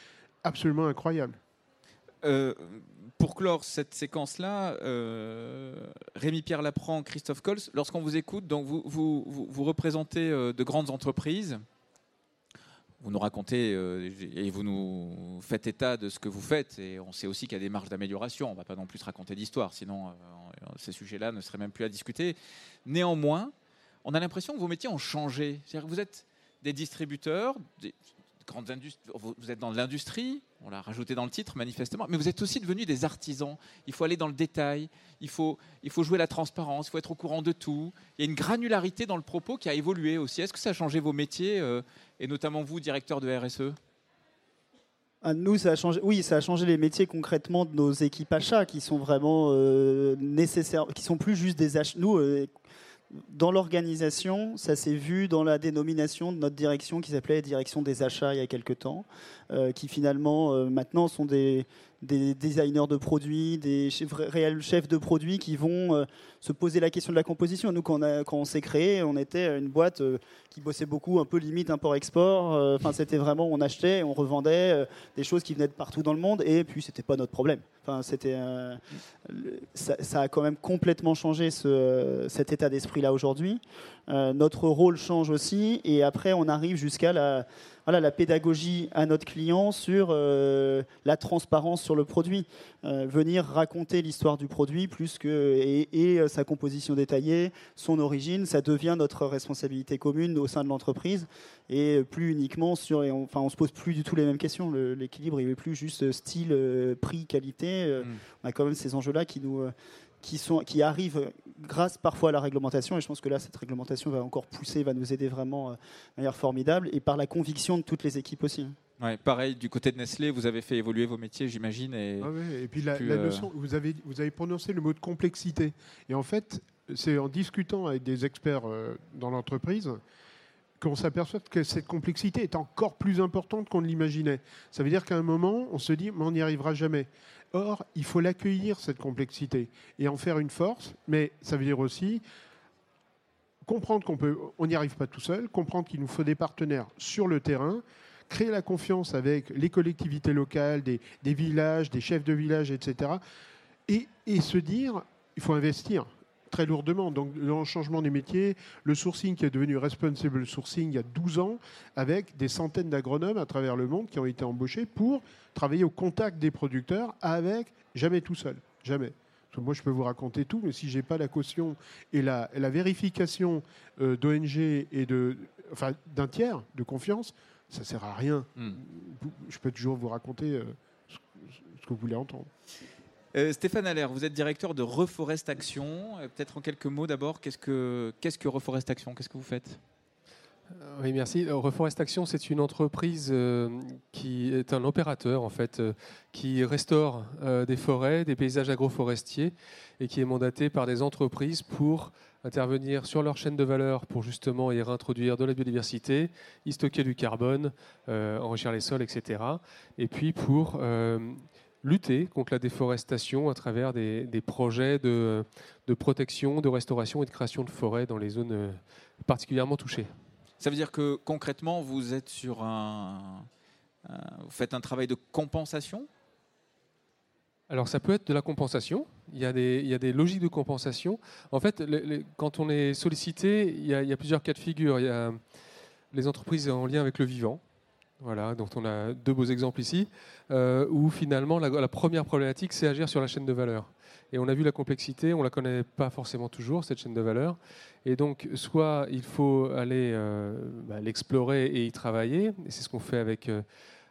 absolument incroyables. Euh, pour clore cette séquence-là, euh, Rémi-Pierre Lapran, Christophe Cols, lorsqu'on vous écoute, donc vous, vous, vous- vous représentez euh, de grandes entreprises, vous nous racontez euh, et vous nous faites état de ce que vous faites. Et on sait aussi qu'il y a des marges d'amélioration. On ne va pas non plus raconter d'histoire, sinon euh, ces sujets-là ne seraient même plus à discuter. Néanmoins, on a l'impression que vos métiers ont changé. Vous êtes des distributeurs, vous êtes dans l'industrie, on l'a rajouté dans le titre manifestement, mais vous êtes aussi devenus des artisans. Il faut aller dans le détail, il faut, il faut jouer la transparence, il faut être au courant de tout. Il y a une granularité dans le propos qui a évolué aussi. Est-ce que ça a changé vos métiers, euh, et notamment vous, directeur de RSE ah, nous, ça a changé. Oui, ça a changé les métiers concrètement de nos équipes achats, qui sont vraiment euh, nécessaires, qui sont plus juste des achats. Nous, euh, dans l'organisation, ça s'est vu dans la dénomination de notre direction qui s'appelait Direction des achats il y a quelques temps, euh, qui finalement euh, maintenant sont des, des, designers de produits, des réels chefs de produits qui vont euh, se poser la question de la composition. Nous, quand on, s'est créé, on était une boîte qui bossait beaucoup, un peu limite import-export. Enfin, c'était vraiment, on achetait, on revendait des choses qui venaient de partout dans le monde, et puis c'était pas notre problème. Enfin, c'était, ça, a quand même complètement changé ce, cet état d'esprit-là aujourd'hui. notre rôle change aussi, et après, on arrive jusqu'à la voilà, la pédagogie à notre client sur euh, la transparence sur le produit. Euh, venir raconter l'histoire du produit plus que, et, euh, sa composition détaillée, son origine, ça devient notre responsabilité commune au sein de l'entreprise et plus uniquement sur. on, enfin, on se pose plus du tout les mêmes questions. L'équilibre, il n'est plus juste style, prix, qualité. Mm. On a quand même ces enjeux-là qui nous qui, sont, qui arrivent grâce parfois à la réglementation, et je pense que là, cette réglementation va encore pousser, va nous aider vraiment euh, de manière formidable, et par la conviction de toutes les équipes aussi. Ouais, pareil, du côté de Nestlé, vous avez fait évoluer vos métiers, j'imagine. Et, ah et puis la, euh, notion, vous, avez, vous avez prononcé le mot de complexité. Et en fait, c'est en discutant avec des experts euh, dans l'entreprise qu'on s'aperçoit que cette complexité est encore plus importante qu'on ne l'imaginait. Ça veut dire qu'à un moment, on se dit, mais on n'y arrivera jamais. Or, il faut l'accueillir, cette complexité, et en faire une force, mais ça veut dire aussi comprendre qu'on peut, on n'y arrive pas tout seul, comprendre qu'il nous faut des partenaires sur le terrain, créer la confiance avec les collectivités locales, des, villages, des chefs de village, etc. Et, et se dire, il faut investir très lourdement. Donc, dans le changement des métiers, le sourcing qui est devenu responsible sourcing il y a 12 ans, avec des centaines d'agronomes à travers le monde qui ont été embauchés pour travailler au contact des producteurs avec jamais tout seul, jamais. moi, je peux vous raconter tout, mais si j'ai pas la caution et la, la vérification euh, d'ONG et de, enfin, d'un tiers de confiance, ça sert à rien. Hmm. Je peux toujours vous raconter euh, ce que vous voulez entendre. Euh, Stéphane Allaire, vous êtes directeur de Reforest Action. Euh, peut-être en quelques mots d'abord, qu'est-ce que, Reforest Action Qu'est-ce que vous faites? Euh, oui, merci. Reforest Action, c'est une entreprise qui est un opérateur en fait, qui restaure des forêts, des paysages agroforestiers, et qui est mandaté par des entreprises pour intervenir sur leur chaîne de valeur pour justement y réintroduire de la biodiversité, y stocker du carbone, enrichir les sols, etc. Et puis pour lutter contre la déforestation à travers des, projets de, protection, de restauration et de création de forêts dans les zones euh, particulièrement touchées. Ça veut dire que concrètement, vous êtes sur un, vous faites un travail de compensation? Alors ça peut être de la compensation, il y a des, il y a des logiques de compensation. En fait, quand on est sollicité, il y, a, il y, a, plusieurs cas de figure. Il y a les entreprises en lien avec le vivant, voilà, dont on a deux beaux exemples ici, euh, où finalement la, première problématique, c'est agir sur la chaîne de valeur. Et on a vu la complexité, on ne la connaît pas forcément toujours, cette chaîne de valeur. Et donc, soit il faut aller euh, bah, l'explorer et y travailler, et c'est ce qu'on fait avec, euh,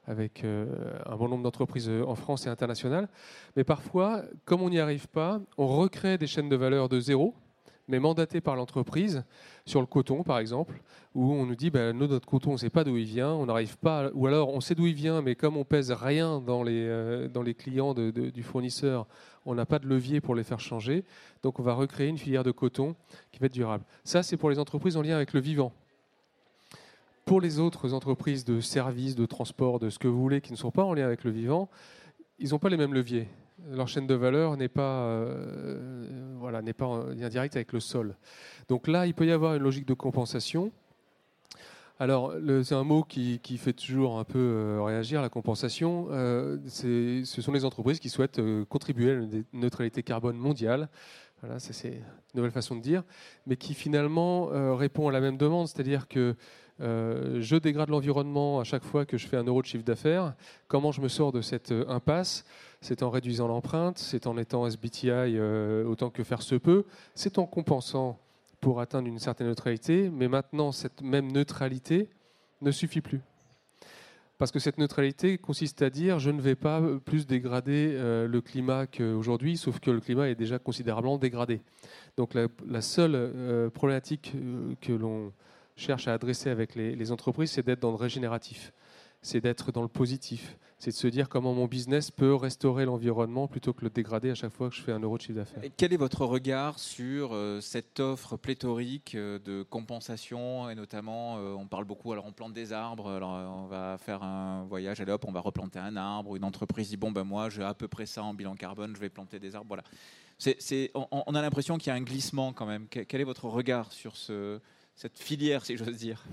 avec un bon nombre d'entreprises en France et internationales. Mais parfois, comme on n'y arrive pas, on recrée des chaînes de valeur de zéro, mais mandaté par l'entreprise, sur le coton par exemple, où on nous dit ben, notre coton, on ne sait pas d'où il vient, on n'arrive pas, ou alors on sait d'où il vient, mais comme on pèse rien dans les, euh, dans les clients du fournisseur, on n'a pas de levier pour les faire changer, donc on va recréer une filière de coton qui va être durable. Ça, c'est pour les entreprises en lien avec le vivant. Pour les autres entreprises de services, de transport, de ce que vous voulez, qui ne sont pas en lien avec le vivant, ils n'ont pas les mêmes leviers leur chaîne de valeur n'est pas, euh, voilà, n'est pas en lien direct avec le sol. Donc là, il peut y avoir une logique de compensation. Alors, c'est un mot qui, fait toujours un peu euh, réagir, la compensation. Euh, ce sont les entreprises qui souhaitent contribuer à la neutralité carbone mondiale. Voilà, c'est une nouvelle façon de dire, mais qui finalement répond à la même demande, c'est-à-dire que euh, je dégrade l'environnement à chaque fois que je fais un euro de chiffre d'affaires. Comment je me sors de cette euh, impasse? C'est en réduisant l'empreinte, c'est en étant SBTI euh, autant que faire se peut, c'est en compensant pour atteindre une certaine neutralité, mais maintenant cette même neutralité ne suffit plus. Parce que cette neutralité consiste à dire je ne vais pas plus dégrader le climat qu'aujourd'hui, sauf que le climat est déjà considérablement dégradé. Donc la, seule problématique que l'on cherche à adresser avec les, entreprises, c'est d'être dans le régénératif, c'est d'être dans le positif, c'est de se dire comment mon business peut restaurer l'environnement plutôt que le dégrader à chaque fois que je fais un euro de chiffre d'affaires. Quel est votre regard sur euh, cette offre pléthorique euh, de compensation et notamment, euh, on parle beaucoup, alors on plante des arbres, alors on va faire un voyage, allez hop, on va replanter un arbre, une entreprise dit bon ben moi j'ai à peu près ça en bilan carbone, je vais planter des arbres, voilà. On, a l'impression qu'il y a un glissement quand même. Que- Quel est votre regard sur ce, cette filière, si j'ose dire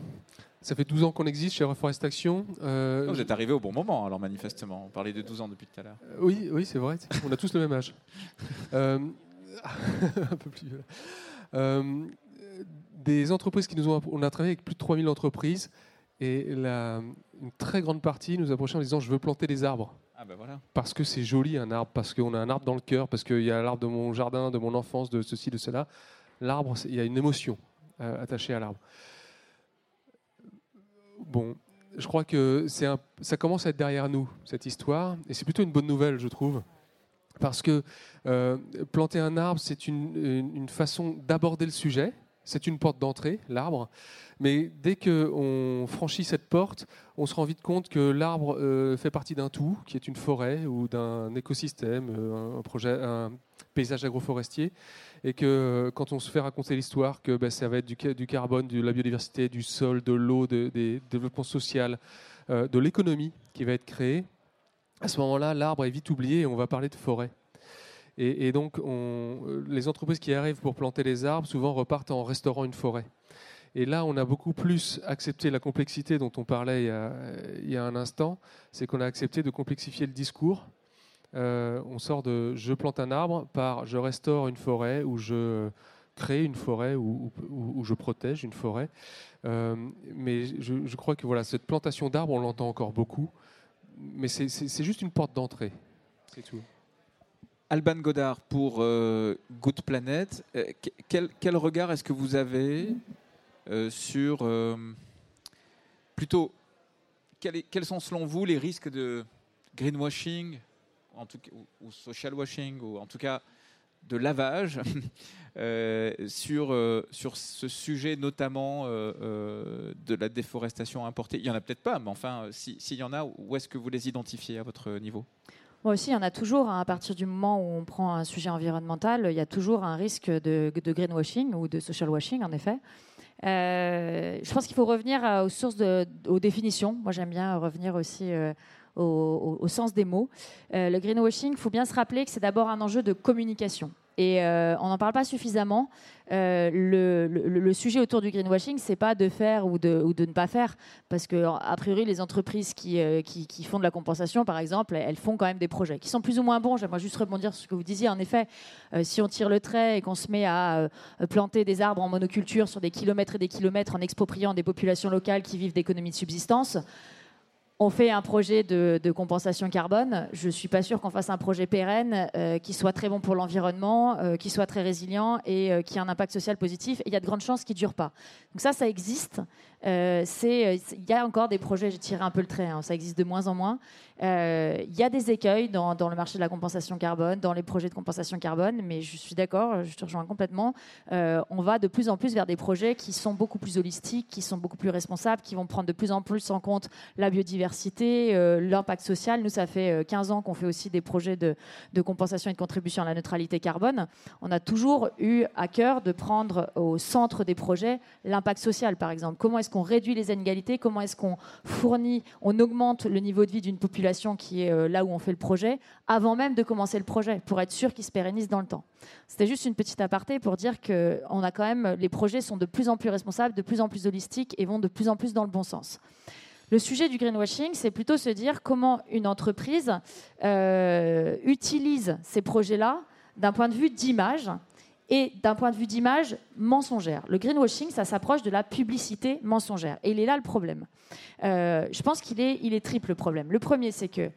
Ça fait 12 ans qu'on existe chez Reforest Action. Euh, Vous êtes arrivé au bon moment, alors manifestement. On parlait de 12 ans depuis tout à l'heure. Euh, Oui, oui, c'est vrai. On a tous le même âge. (laughs) Euh, (laughs) un peu plus vieux. Euh, des entreprises qui nous ont. On a travaillé avec plus de 3000 entreprises et la, une très grande partie nous approchait en disant Je veux planter des arbres. Ah ben voilà. Parce que c'est joli un arbre, parce qu'on a un arbre dans le cœur, parce qu'il y a l'arbre de mon jardin, de mon enfance, de ceci, de cela. L'arbre, il y a une émotion euh, attachée à l'arbre. Bon, je crois que un- ça commence à être derrière nous, cette histoire, et c'est plutôt une bonne nouvelle, je trouve. Parce que euh, planter un arbre, c'est une- une façon d'aborder le sujet, c'est une porte d'entrée, l'arbre. Mais dès qu'on franchit cette porte, on se rend vite compte que l'arbre euh, fait partie d'un tout, qui est une forêt ou d'un écosystème, euh, un, projet, un paysage agroforestier, et que euh, quand on se fait raconter l'histoire que ben, ça va être du, ca- du carbone, de la biodiversité, du sol, de l'eau, de- des développements social, euh, de l'économie qui va être créée, à ce moment-là, l'arbre est vite oublié et on va parler de forêt. Et, donc, on- euh, les entreprises qui arrivent pour planter les arbres souvent repartent en restaurant une forêt. Et là, on a beaucoup plus accepté la complexité dont on parlait il y a, un instant. C'est qu'on a accepté de complexifier le discours. Euh, on sort de je plante un arbre par je restaure une forêt ou je crée une forêt ou, je protège une forêt. Euh, mais je, je crois que voilà, cette plantation d'arbres, on l'entend encore beaucoup. Mais c'est juste une porte d'entrée. C'est tout. Alban Godard pour euh, Good Planet. Euh, que- quel, regard est-ce que vous avez euh, sur plutôt quels sont selon vous les risques de greenwashing ou, social washing ou en tout cas de lavage (laughs) sur, sur ce sujet notamment de la déforestation importée? Il n'y en a peut-être pas, mais enfin, euh, si- s'il y en a, où est-ce que vous les identifiez à votre niveau? Moi aussi, il y en a toujours. hein. à partir du moment où on prend un sujet environnemental, il y a toujours un risque de, greenwashing ou de social washing, en effet. Euh, je pense qu'il faut revenir euh, aux sources, aux définitions. Moi, j'aime bien revenir aussi euh, au, sens des mots. Le greenwashing, il faut bien se rappeler que c'est d'abord un enjeu de communication. Et euh, on n'en parle pas suffisamment. Euh, le, sujet autour du greenwashing, c'est pas de faire ou de, ne pas faire, parce que a priori, les entreprises qui, euh, font de la compensation, par exemple, elles font quand même des projets qui sont plus ou moins bons. J'aimerais juste rebondir sur ce que vous disiez. En effet, si on tire le trait et qu'on se met à planter des arbres en monoculture sur des kilomètres et des kilomètres en expropriant des populations locales qui vivent d'économies de subsistance, on fait un projet de, compensation carbone. Je ne suis pas sûre qu'on fasse un projet pérenne euh, qui soit très bon pour l'environnement, euh, qui soit très résilient et euh, qui ait un impact social positif. Il y a de grandes chances qu'il ne dure pas. Donc ça, ça existe. Euh, c'est- Il y a encore des projets, j'ai tiré un peu le trait, hein, ça existe de moins en moins. Euh, Il y a des écueils dans, le marché de la compensation carbone, dans les projets de compensation carbone, mais je suis d'accord, je te rejoins complètement. Euh, on va de plus en plus vers des projets qui sont beaucoup plus holistiques, qui sont beaucoup plus responsables, qui vont prendre de plus en plus en compte la biodiversité, euh, l'impact social. Nous, ça fait euh, 15 ans qu'on fait aussi des projets de, de compensation et de contribution à la neutralité carbone. On a toujours eu à cœur de prendre au centre des projets l'impact social, par exemple. Comment est-ce qu'on réduit les inégalités Comment est-ce qu'on fournit, on augmente le niveau de vie d'une population qui est euh, là où on fait le projet, avant même de commencer le projet, pour être sûr qu'il se pérennise dans le temps. C'était juste une petite aparté pour dire que a quand même, les projets sont de plus en plus responsables, de plus en plus holistiques et vont de plus en plus dans le bon sens. Le sujet du greenwashing, c'est plutôt se dire comment une entreprise euh, utilise ces projets-là d'un point de vue d'image et d'un point de vue d'image, mensongère. Le greenwashing, ça s'approche de la publicité mensongère. Et il est là le problème. Euh, je pense qu'il est, triple problème. Le premier, c'est que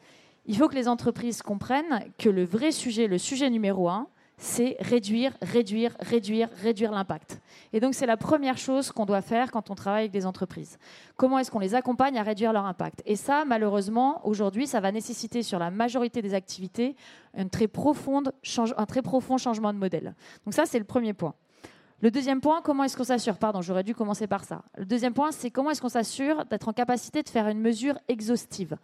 il faut que les entreprises comprennent que le vrai sujet, le sujet numéro un, c'est réduire, réduire, réduire, réduire l'impact. Et donc c'est la première chose qu'on doit faire quand on travaille avec des entreprises. Comment est-ce qu'on les accompagne à réduire leur impact? Et ça, malheureusement, aujourd'hui, ça va nécessiter sur la majorité des activités un très profond changement de modèle. Donc ça, c'est le premier point. Le deuxième point, comment est-ce qu'on s'assure? Pardon, j'aurais dû commencer par ça. Le deuxième point, c'est comment est-ce qu'on s'assure d'être en capacité de faire une mesure exhaustive?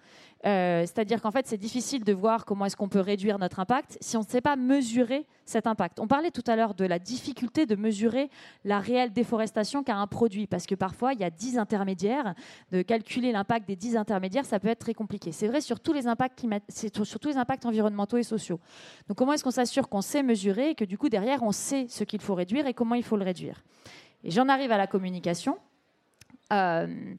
Euh, c'est-à-dire qu'en fait, c'est difficile de voir comment est-ce qu'on peut réduire notre impact si on ne sait pas mesurer cet impact. On parlait tout à l'heure de la difficulté de mesurer la réelle déforestation qu'a un produit, parce que parfois, il y a 10 intermédiaires. De calculer l'impact des 10 intermédiaires, ça peut être très compliqué. C'est vrai sur tous les impacts, sur les impacts environnementaux et sociaux. Donc comment est-ce qu'on s'assure qu'on sait mesurer et que du coup, derrière, on sait ce qu'il faut réduire et comment il faut le réduire? Et j'en arrive à la communication. Euh,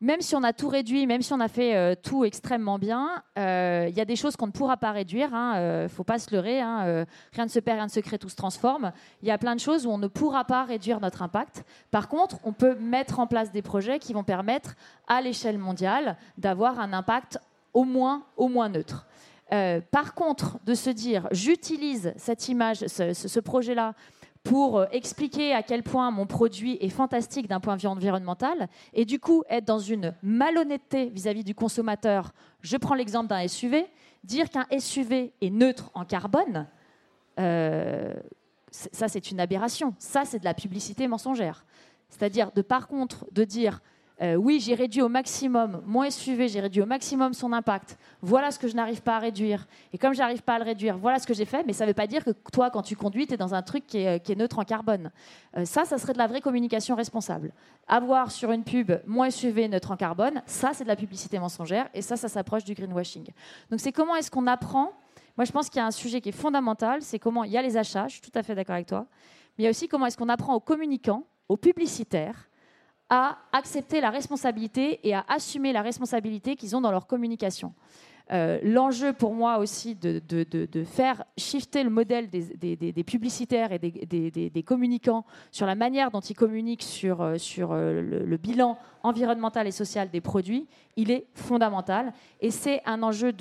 même si on a tout réduit, même si on a fait euh, tout extrêmement bien, euh, il y a des choses qu'on ne pourra pas réduire. Il hein, ne euh, faut pas se leurrer. Hein, rien ne se perd, rien ne se crée, tout se transforme. Il y a plein de choses où on ne pourra pas réduire notre impact. Par contre, on peut mettre en place des projets qui vont permettre à l'échelle mondiale d'avoir un impact au moins, au moins neutre. par contre, de se dire, j'utilise cette image, ce projet-là pour euh, expliquer à quel point mon produit est fantastique d'un point de vue environnemental et du coup être dans une malhonnêteté vis-à-vis du consommateur. Je prends l'exemple d'un SUV. Dire qu'un SUV est neutre en carbone, euh, ça c'est une aberration. Ça c'est de la publicité mensongère. C'est-à-dire de par contre de dire euh, oui, j'ai réduit au maximum mon SUV, j'ai réduit au maximum son impact. Voilà ce que je n'arrive pas à réduire. Et comme je n'arrive pas à le réduire, voilà ce que j'ai fait. Mais ça ne veut pas dire que toi, quand tu conduis, tu es dans un truc qui est, euh, neutre en carbone. Euh, ça, ça serait de la vraie communication responsable. Avoir sur une pub mon SUV neutre en carbone, ça, c'est de la publicité mensongère. Et ça, ça s'approche du greenwashing. Donc, c'est comment est-ce qu'on apprend? Moi, je pense qu'il y a un sujet qui est fondamental. C'est comment il y a les achats. Je suis tout à fait d'accord avec toi. Mais il y a aussi comment est-ce qu'on apprend aux communicants, aux publicitaires, à accepter la responsabilité et à assumer la responsabilité qu'ils ont dans leur communication. Euh, l'enjeu pour moi aussi de, faire shifter le modèle des, publicitaires et des, communicants sur la manière dont ils communiquent sur, euh, euh, le, bilan environnemental et social des produits, il est fondamental. Et c'est un enjeu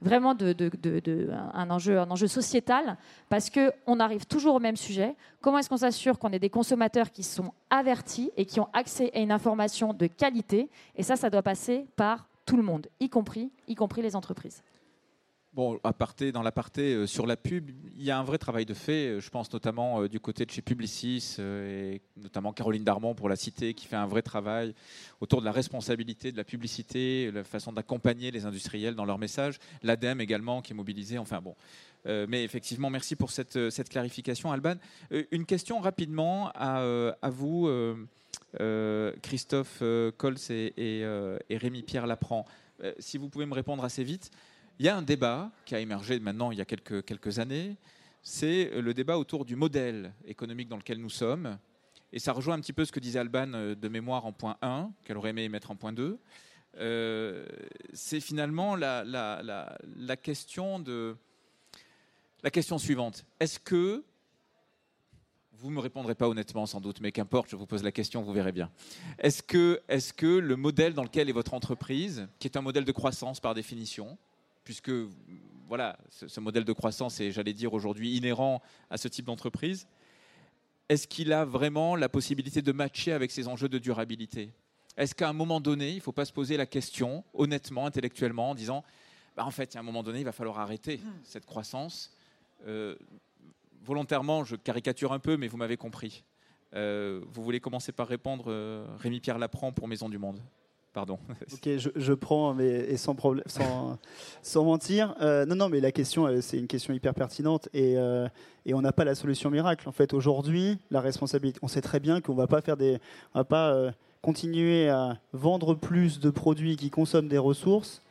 vraiment un, enjeu, un enjeu sociétal parce qu'on arrive toujours au même sujet. Comment est-ce qu'on s'assure qu'on ait des consommateurs qui sont avertis et qui ont accès à une information de qualité? Et ça, ça doit passer par tout le monde, y compris, y compris les entreprises. Bon, aparté, dans l'aparté, euh, sur la pub, il y a un vrai travail de fait. Euh, je pense notamment euh, du côté de chez Publicis, et notamment Caroline Darmon pour la cité, qui fait un vrai travail autour de la responsabilité de la publicité, la façon d'accompagner les industriels dans leur message. L'ADEME également, qui est mobilisée. Enfin bon. mais effectivement, merci pour cette, cette clarification, Alban. une question rapidement à, à vous. Euh, Christophe euh, Cols euh, et, Rémi-Pierre Lapran. si vous pouvez me répondre assez vite, il y a un débat qui a émergé maintenant il y a quelques, années, c'est le débat autour du modèle économique dans lequel nous sommes. Et ça rejoint un petit peu ce que disait Alban de mémoire en point 1, qu'elle aurait aimé mettre en point 2. c'est finalement la, question de, la question suivante. Est-ce que vous ne me répondrez pas honnêtement sans doute, mais qu'importe, je vous pose la question, vous verrez bien. Est-ce que, est que le modèle dans lequel est votre entreprise, qui est un modèle de croissance par définition, puisque voilà, ce, modèle de croissance est, j'allais dire aujourd'hui, inhérent à ce type d'entreprise, est-ce qu'il a vraiment la possibilité de matcher avec ces enjeux de durabilité? Est-ce qu'à un moment donné, il ne faut pas se poser la question, honnêtement, intellectuellement, en disant, bah, en fait, à un moment donné, il va falloir arrêter mmh. cette croissance euh, volontairement, je caricature un peu, mais vous m'avez compris. Euh, vous voulez commencer par répondre, euh, Rémi-Pierre Lapran pour Maison du Monde Pardon. (laughs) Ok, je, prends, mais et sans, problème, sans, (laughs) sans mentir. Euh, non, non, mais la question, c'est une question hyper pertinente et, et on n'a pas la solution miracle. En fait, aujourd'hui, la responsabilité, on sait très bien qu'on va pas faire des, on va pas continuer à vendre plus de produits qui consomment des ressources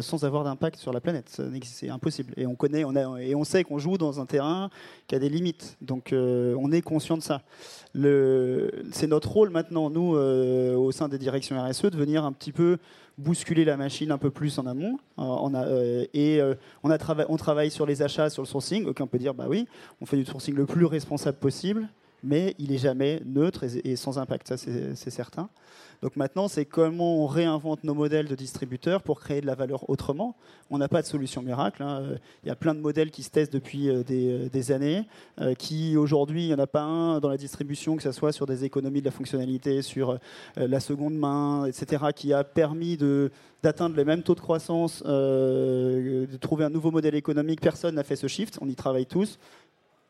sans avoir d'impact sur la planète. C'est impossible. Et on connaît, et on sait qu'on joue dans un terrain qui a des limites. Donc euh, on est conscient de ça. C'est notre rôle maintenant, nous, euh, au sein des directions RSE, de venir un petit peu bousculer la machine un peu plus en amont. Euh, euh, et euh, on, on travaille sur les achats, sur le sourcing. Aucun peut dire, bah oui, on fait du sourcing le plus responsable possible, mais il est jamais neutre et, sans impact, ça c'est certain. Donc maintenant, c'est comment on réinvente nos modèles de distributeurs pour créer de la valeur autrement. On n'a pas de solution miracle. hein. Euh, Il y a plein de modèles qui se testent depuis euh, des, euh, des années, qui aujourd'hui, il n'y en a pas un dans la distribution, que ce soit sur des économies de la fonctionnalité, sur la seconde main, etc., qui a permis d'atteindre les mêmes taux de croissance, de trouver un nouveau modèle économique. Personne n'a fait ce shift, on y travaille tous.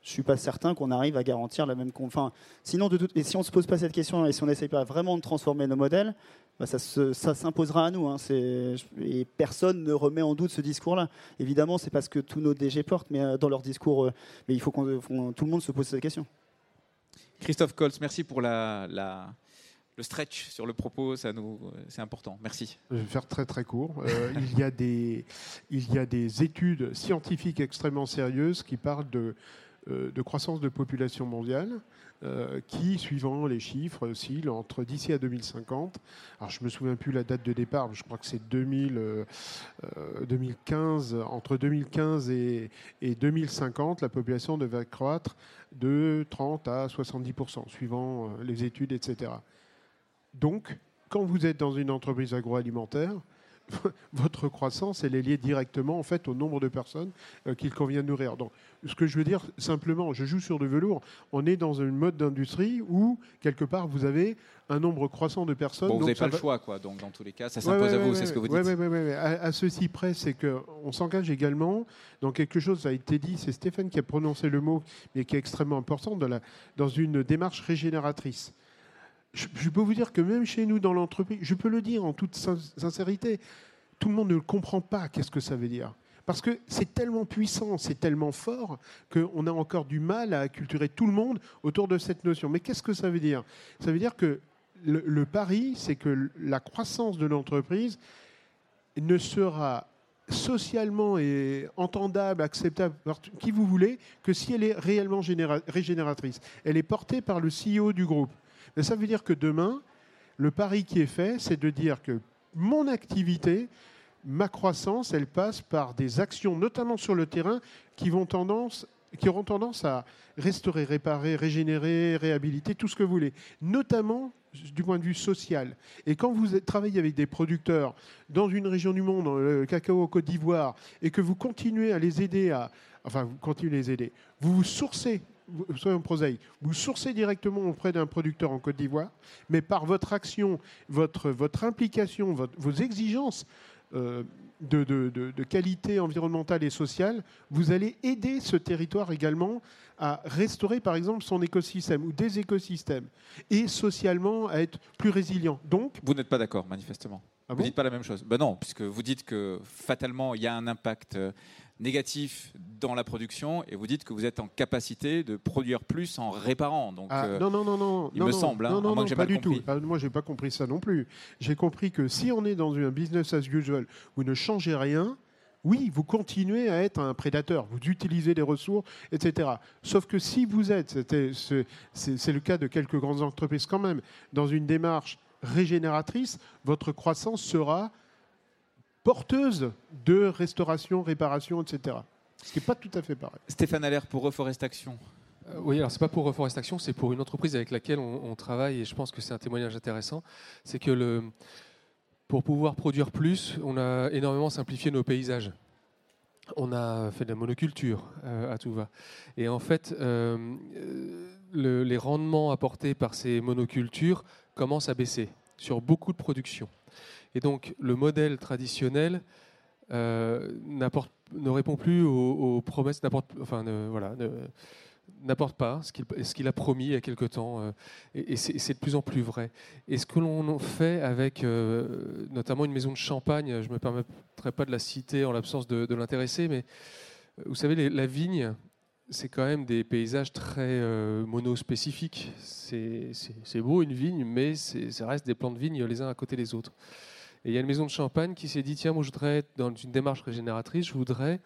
Je suis pas certain qu'on arrive à garantir la même. Enfin, sinon, de tout- et si on se pose pas cette question et si on n'essaye pas vraiment de transformer nos modèles, bah, ça, se- ça s'imposera à nous. hein. C'est- et personne ne remet en doute ce discours-là. Évidemment, c'est parce que tous nos DG portent, mais euh, dans leur discours, euh, mais il faut qu'on qu'on- tout le monde se pose cette question. Christophe Koltz, merci pour la, la- le stretch sur le propos, ça nous, c'est important. Merci. Je vais faire très très court. Euh, (laughs) il, y a des, il y a des études scientifiques extrêmement sérieuses qui parlent de, euh, de croissance de population mondiale, euh, qui, suivant les chiffres, oscillent entre d'ici à 2050. Alors je me souviens plus la date de départ, mais je crois que c'est 2000, euh, euh, 2015. Entre 2015 et, et 2050, la population devrait croître de 30 à 70% suivant euh, les études, etc. Donc, quand vous êtes dans une entreprise agroalimentaire, (laughs) votre croissance, elle est liée directement en fait au nombre de personnes euh, qu'il convient de nourrir. Donc, ce que je veux dire simplement, je joue sur du velours. On est dans un mode d'industrie où quelque part vous avez un nombre croissant de personnes. Bon, vous n'avez pas le choix, quoi. Donc, dans tous les cas, ça s'impose ouais, à vous, ouais, c'est ce que vous dites. À, à ceci près, c'est qu'on s'engage également dans quelque chose, ça a été dit, c'est Stéphane qui a prononcé le mot, mais qui est extrêmement important, dans, la, dans une démarche régénératrice. Je, peux vous dire que même chez nous, dans l'entreprise, je peux le dire en toute sin- sincérité, tout le monde ne comprend pas, qu'est-ce que ça veut dire. Parce que c'est tellement puissant, c'est tellement fort qu'on a encore du mal à acculturer tout le monde autour de cette notion. Mais qu'est-ce que ça veut dire? Ça veut dire que le, pari, c'est que la croissance de l'entreprise ne sera socialement et entendable, acceptable par qui vous voulez, que si elle est réellement généra- régénératrice. Elle est portée par le CEO du groupe. Ça veut dire que demain, le pari qui est fait, c'est de dire que mon activité, ma croissance, elle passe par des actions, notamment sur le terrain, qui, vont tendance, qui auront tendance à restaurer, réparer, régénérer, réhabiliter, tout ce que vous voulez, notamment du point de vue social. Et quand vous travaillez avec des producteurs dans une région du monde, le cacao au Côte d'Ivoire, et que vous continuez à les aider à... Enfin, vous continuez à les aider. Vous vous sourcez, soyons prosaïques, vous sourcez directement auprès d'un producteur en Côte d'Ivoire, mais par votre action, votre, votre implication, votre- vos exigences euh, de, de- de- de qualité environnementale et sociale, vous allez aider ce territoire également à restaurer, par exemple, son écosystème ou des écosystèmes, et socialement à être plus résilient. Donc, Vous n'êtes pas d'accord, manifestement. ah vous bon? dites pas la même chose. Ben non, puisque vous dites que fatalement, il y a un impact euh, négatif dans la production, et vous dites que vous êtes en capacité de produire plus en réparant. Donc, Ah, euh, non, non, non, non. il non, me non, semble, hein, non, à non, pas du compris. tout. Ah, moi, j'ai pas compris ça non plus. J'ai compris que si on est dans un business as usual, vous ne changez rien. Oui, vous continuez à être un prédateur, vous utilisez des ressources, etc. Sauf que si vous êtes, c'est le cas de quelques grandes entreprises quand même, dans une démarche régénératrice, votre croissance sera porteuse de restauration, réparation, etc. Ce qui n'est pas tout à fait pareil. Stéphane Allaire pour Reforest Action. Euh, Oui, alors c'est pas pour Reforestation, c'est pour une entreprise avec laquelle on, on travaille et je pense que c'est un témoignage intéressant. C'est que le, pour pouvoir produire plus, on a énormément simplifié nos paysages. On a fait de la monoculture euh, à tout va. Et en fait, euh, euh, le- les rendements apportés par ces monocultures commencent à baisser sur beaucoup de productions. Et donc le modèle traditionnel euh, ne répond plus aux, promesses, n'apporte, enfin, voilà, n'apporte pas ce qu'il, a promis il y a quelque temps. euh, et c'est, de plus en plus vrai. Et ce que l'on fait avec euh, notamment une maison de champagne, je ne me permettrai pas de la citer en l'absence de, de l'intéressé, mais vous savez, la vigne, c'est quand même des paysages très euh, monospécifiques. C'est beau une vigne, mais c'est, ça reste des plants de vigne les uns à côté des autres. Et il y a une maison de champagne qui s'est dit tiens, moi je voudrais, dans une démarche régénératrice, je voudrais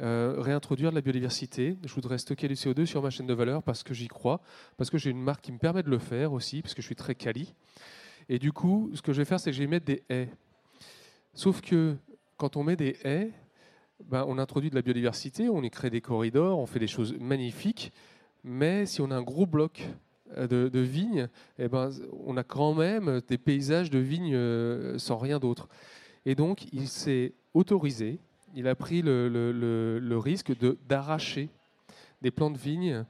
euh, réintroduire de la biodiversité. Je voudrais stocker du CO2 sur ma chaîne de valeur parce que j'y crois, parce que j'ai une marque qui me permet de le faire aussi, parce que je suis très quali. Et du coup, ce que je vais faire, c'est que je vais mettre des haies. Sauf que quand on met des haies, ben, on introduit de la biodiversité, on y crée des corridors, on fait des choses magnifiques. Mais si on a un gros bloc euh, de, vignes, eh ben, on a quand même des paysages de vignes euh, sans rien d'autre. Et donc, il s'est autorisé, il a pris le, risque d'arracher des plants de vignes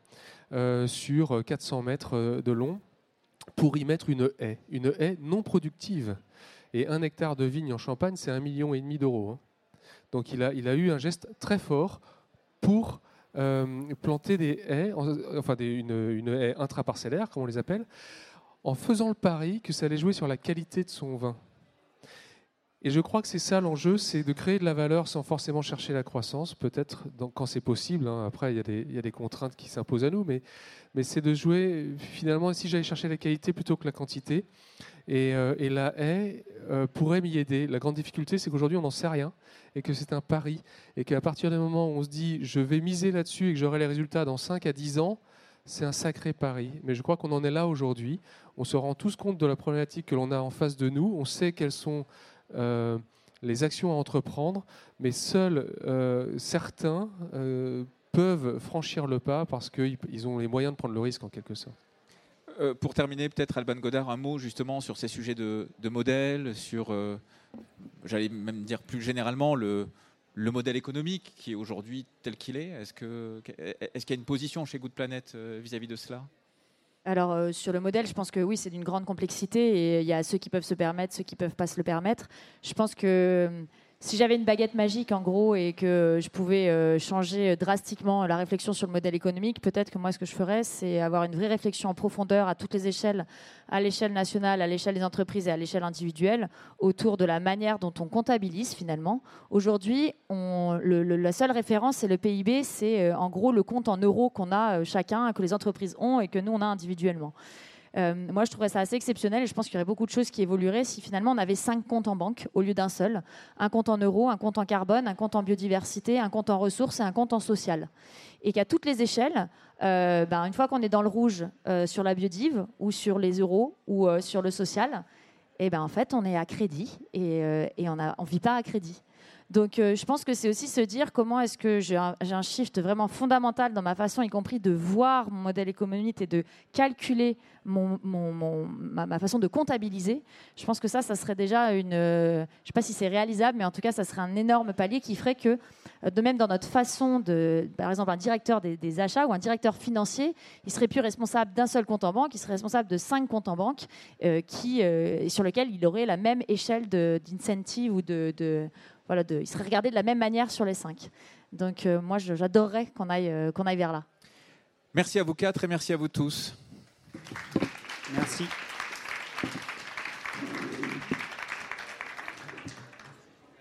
euh, sur 400 mètres de long pour y mettre une haie, une haie non productive. Et un hectare de vigne en Champagne, c'est un million et demi d'euros. Hein. Donc il a, il a eu un geste très fort pour euh, planter des haies, enfin une, une, haie intraparcellaire, comme on les appelle, en faisant le pari que ça allait jouer sur la qualité de son vin. Et je crois que c'est ça l'enjeu, c'est de créer de la valeur sans forcément chercher la croissance, peut-être quand c'est possible. Hein. Après, il y, a des, il y, a des contraintes qui s'imposent à nous, mais, mais c'est de jouer finalement si j'allais chercher la qualité plutôt que la quantité. Et, euh, la haie euh, pourrait m'y aider. La grande difficulté, c'est qu'aujourd'hui, on n'en sait rien et que c'est un pari. Et qu'à partir du moment où on se dit je vais miser là-dessus et que j'aurai les résultats dans 5 à 10 ans, c'est un sacré pari. Mais je crois qu'on en est là aujourd'hui. On se rend tous compte de la problématique que l'on a en face de nous. On sait quelles sont euh, les actions à entreprendre, mais seuls euh, certains peuvent franchir le pas parce qu'ils ont les moyens de prendre le risque en quelque sorte. Pour terminer, peut-être Alban Godard, un mot justement sur ces sujets de, de modèle, sur, j'allais même dire plus généralement, le, le modèle économique qui est aujourd'hui tel qu'il est. Est-ce qu'il est y a une position chez Good Planet vis-à-vis de cela? Alors euh, sur le modèle, je pense que oui, c'est d'une grande complexité et il y a ceux qui peuvent se permettre, ceux qui peuvent pas se le permettre. Je pense que si j'avais une baguette magique en gros et que je pouvais euh, changer drastiquement la réflexion sur le modèle économique, peut-être que moi ce que je ferais, c'est avoir une vraie réflexion en profondeur à toutes les échelles, à l'échelle nationale, à l'échelle des entreprises et à l'échelle individuelle, autour de la manière dont on comptabilise finalement. Aujourd'hui, la seule référence, c'est le PIB, c'est euh, en gros le compte en euros qu'on a euh, chacun, que les entreprises ont et que nous on a individuellement. Euh, moi, je trouverais ça assez exceptionnel et je pense qu'il y aurait beaucoup de choses qui évolueraient si finalement on avait cinq comptes en banque au lieu d'un seul. Un compte en euros, un compte en carbone, un compte en biodiversité, un compte en ressources et un compte en social. Et qu'à toutes les échelles, euh, ben, une fois qu'on est dans le rouge euh, sur la biodive ou sur les euros ou sur le social, et eh ben, en fait, on est à crédit et, on ne vit pas à crédit. Donc euh, je pense que c'est aussi se dire comment est-ce que j'ai un, shift vraiment fondamental dans ma façon, y compris de voir mon modèle économique et de calculer ma, façon de comptabiliser. Je pense que ça, ça serait déjà une... Euh, je ne sais pas si c'est réalisable, mais en tout cas, ça serait un énorme palier qui ferait que, euh, de même dans notre façon de... Par exemple, un directeur des, achats ou un directeur financier, il serait plus responsable d'un seul compte en banque, il serait responsable de cinq comptes en banque qui, sur lesquels il aurait la même échelle d'incentive ou de voilà, de, il serait regardé de la même manière sur les cinq. Donc euh, moi, j'adorerais qu'on aille, euh, qu'on aille vers là. Merci à vous quatre et merci à vous tous. Merci.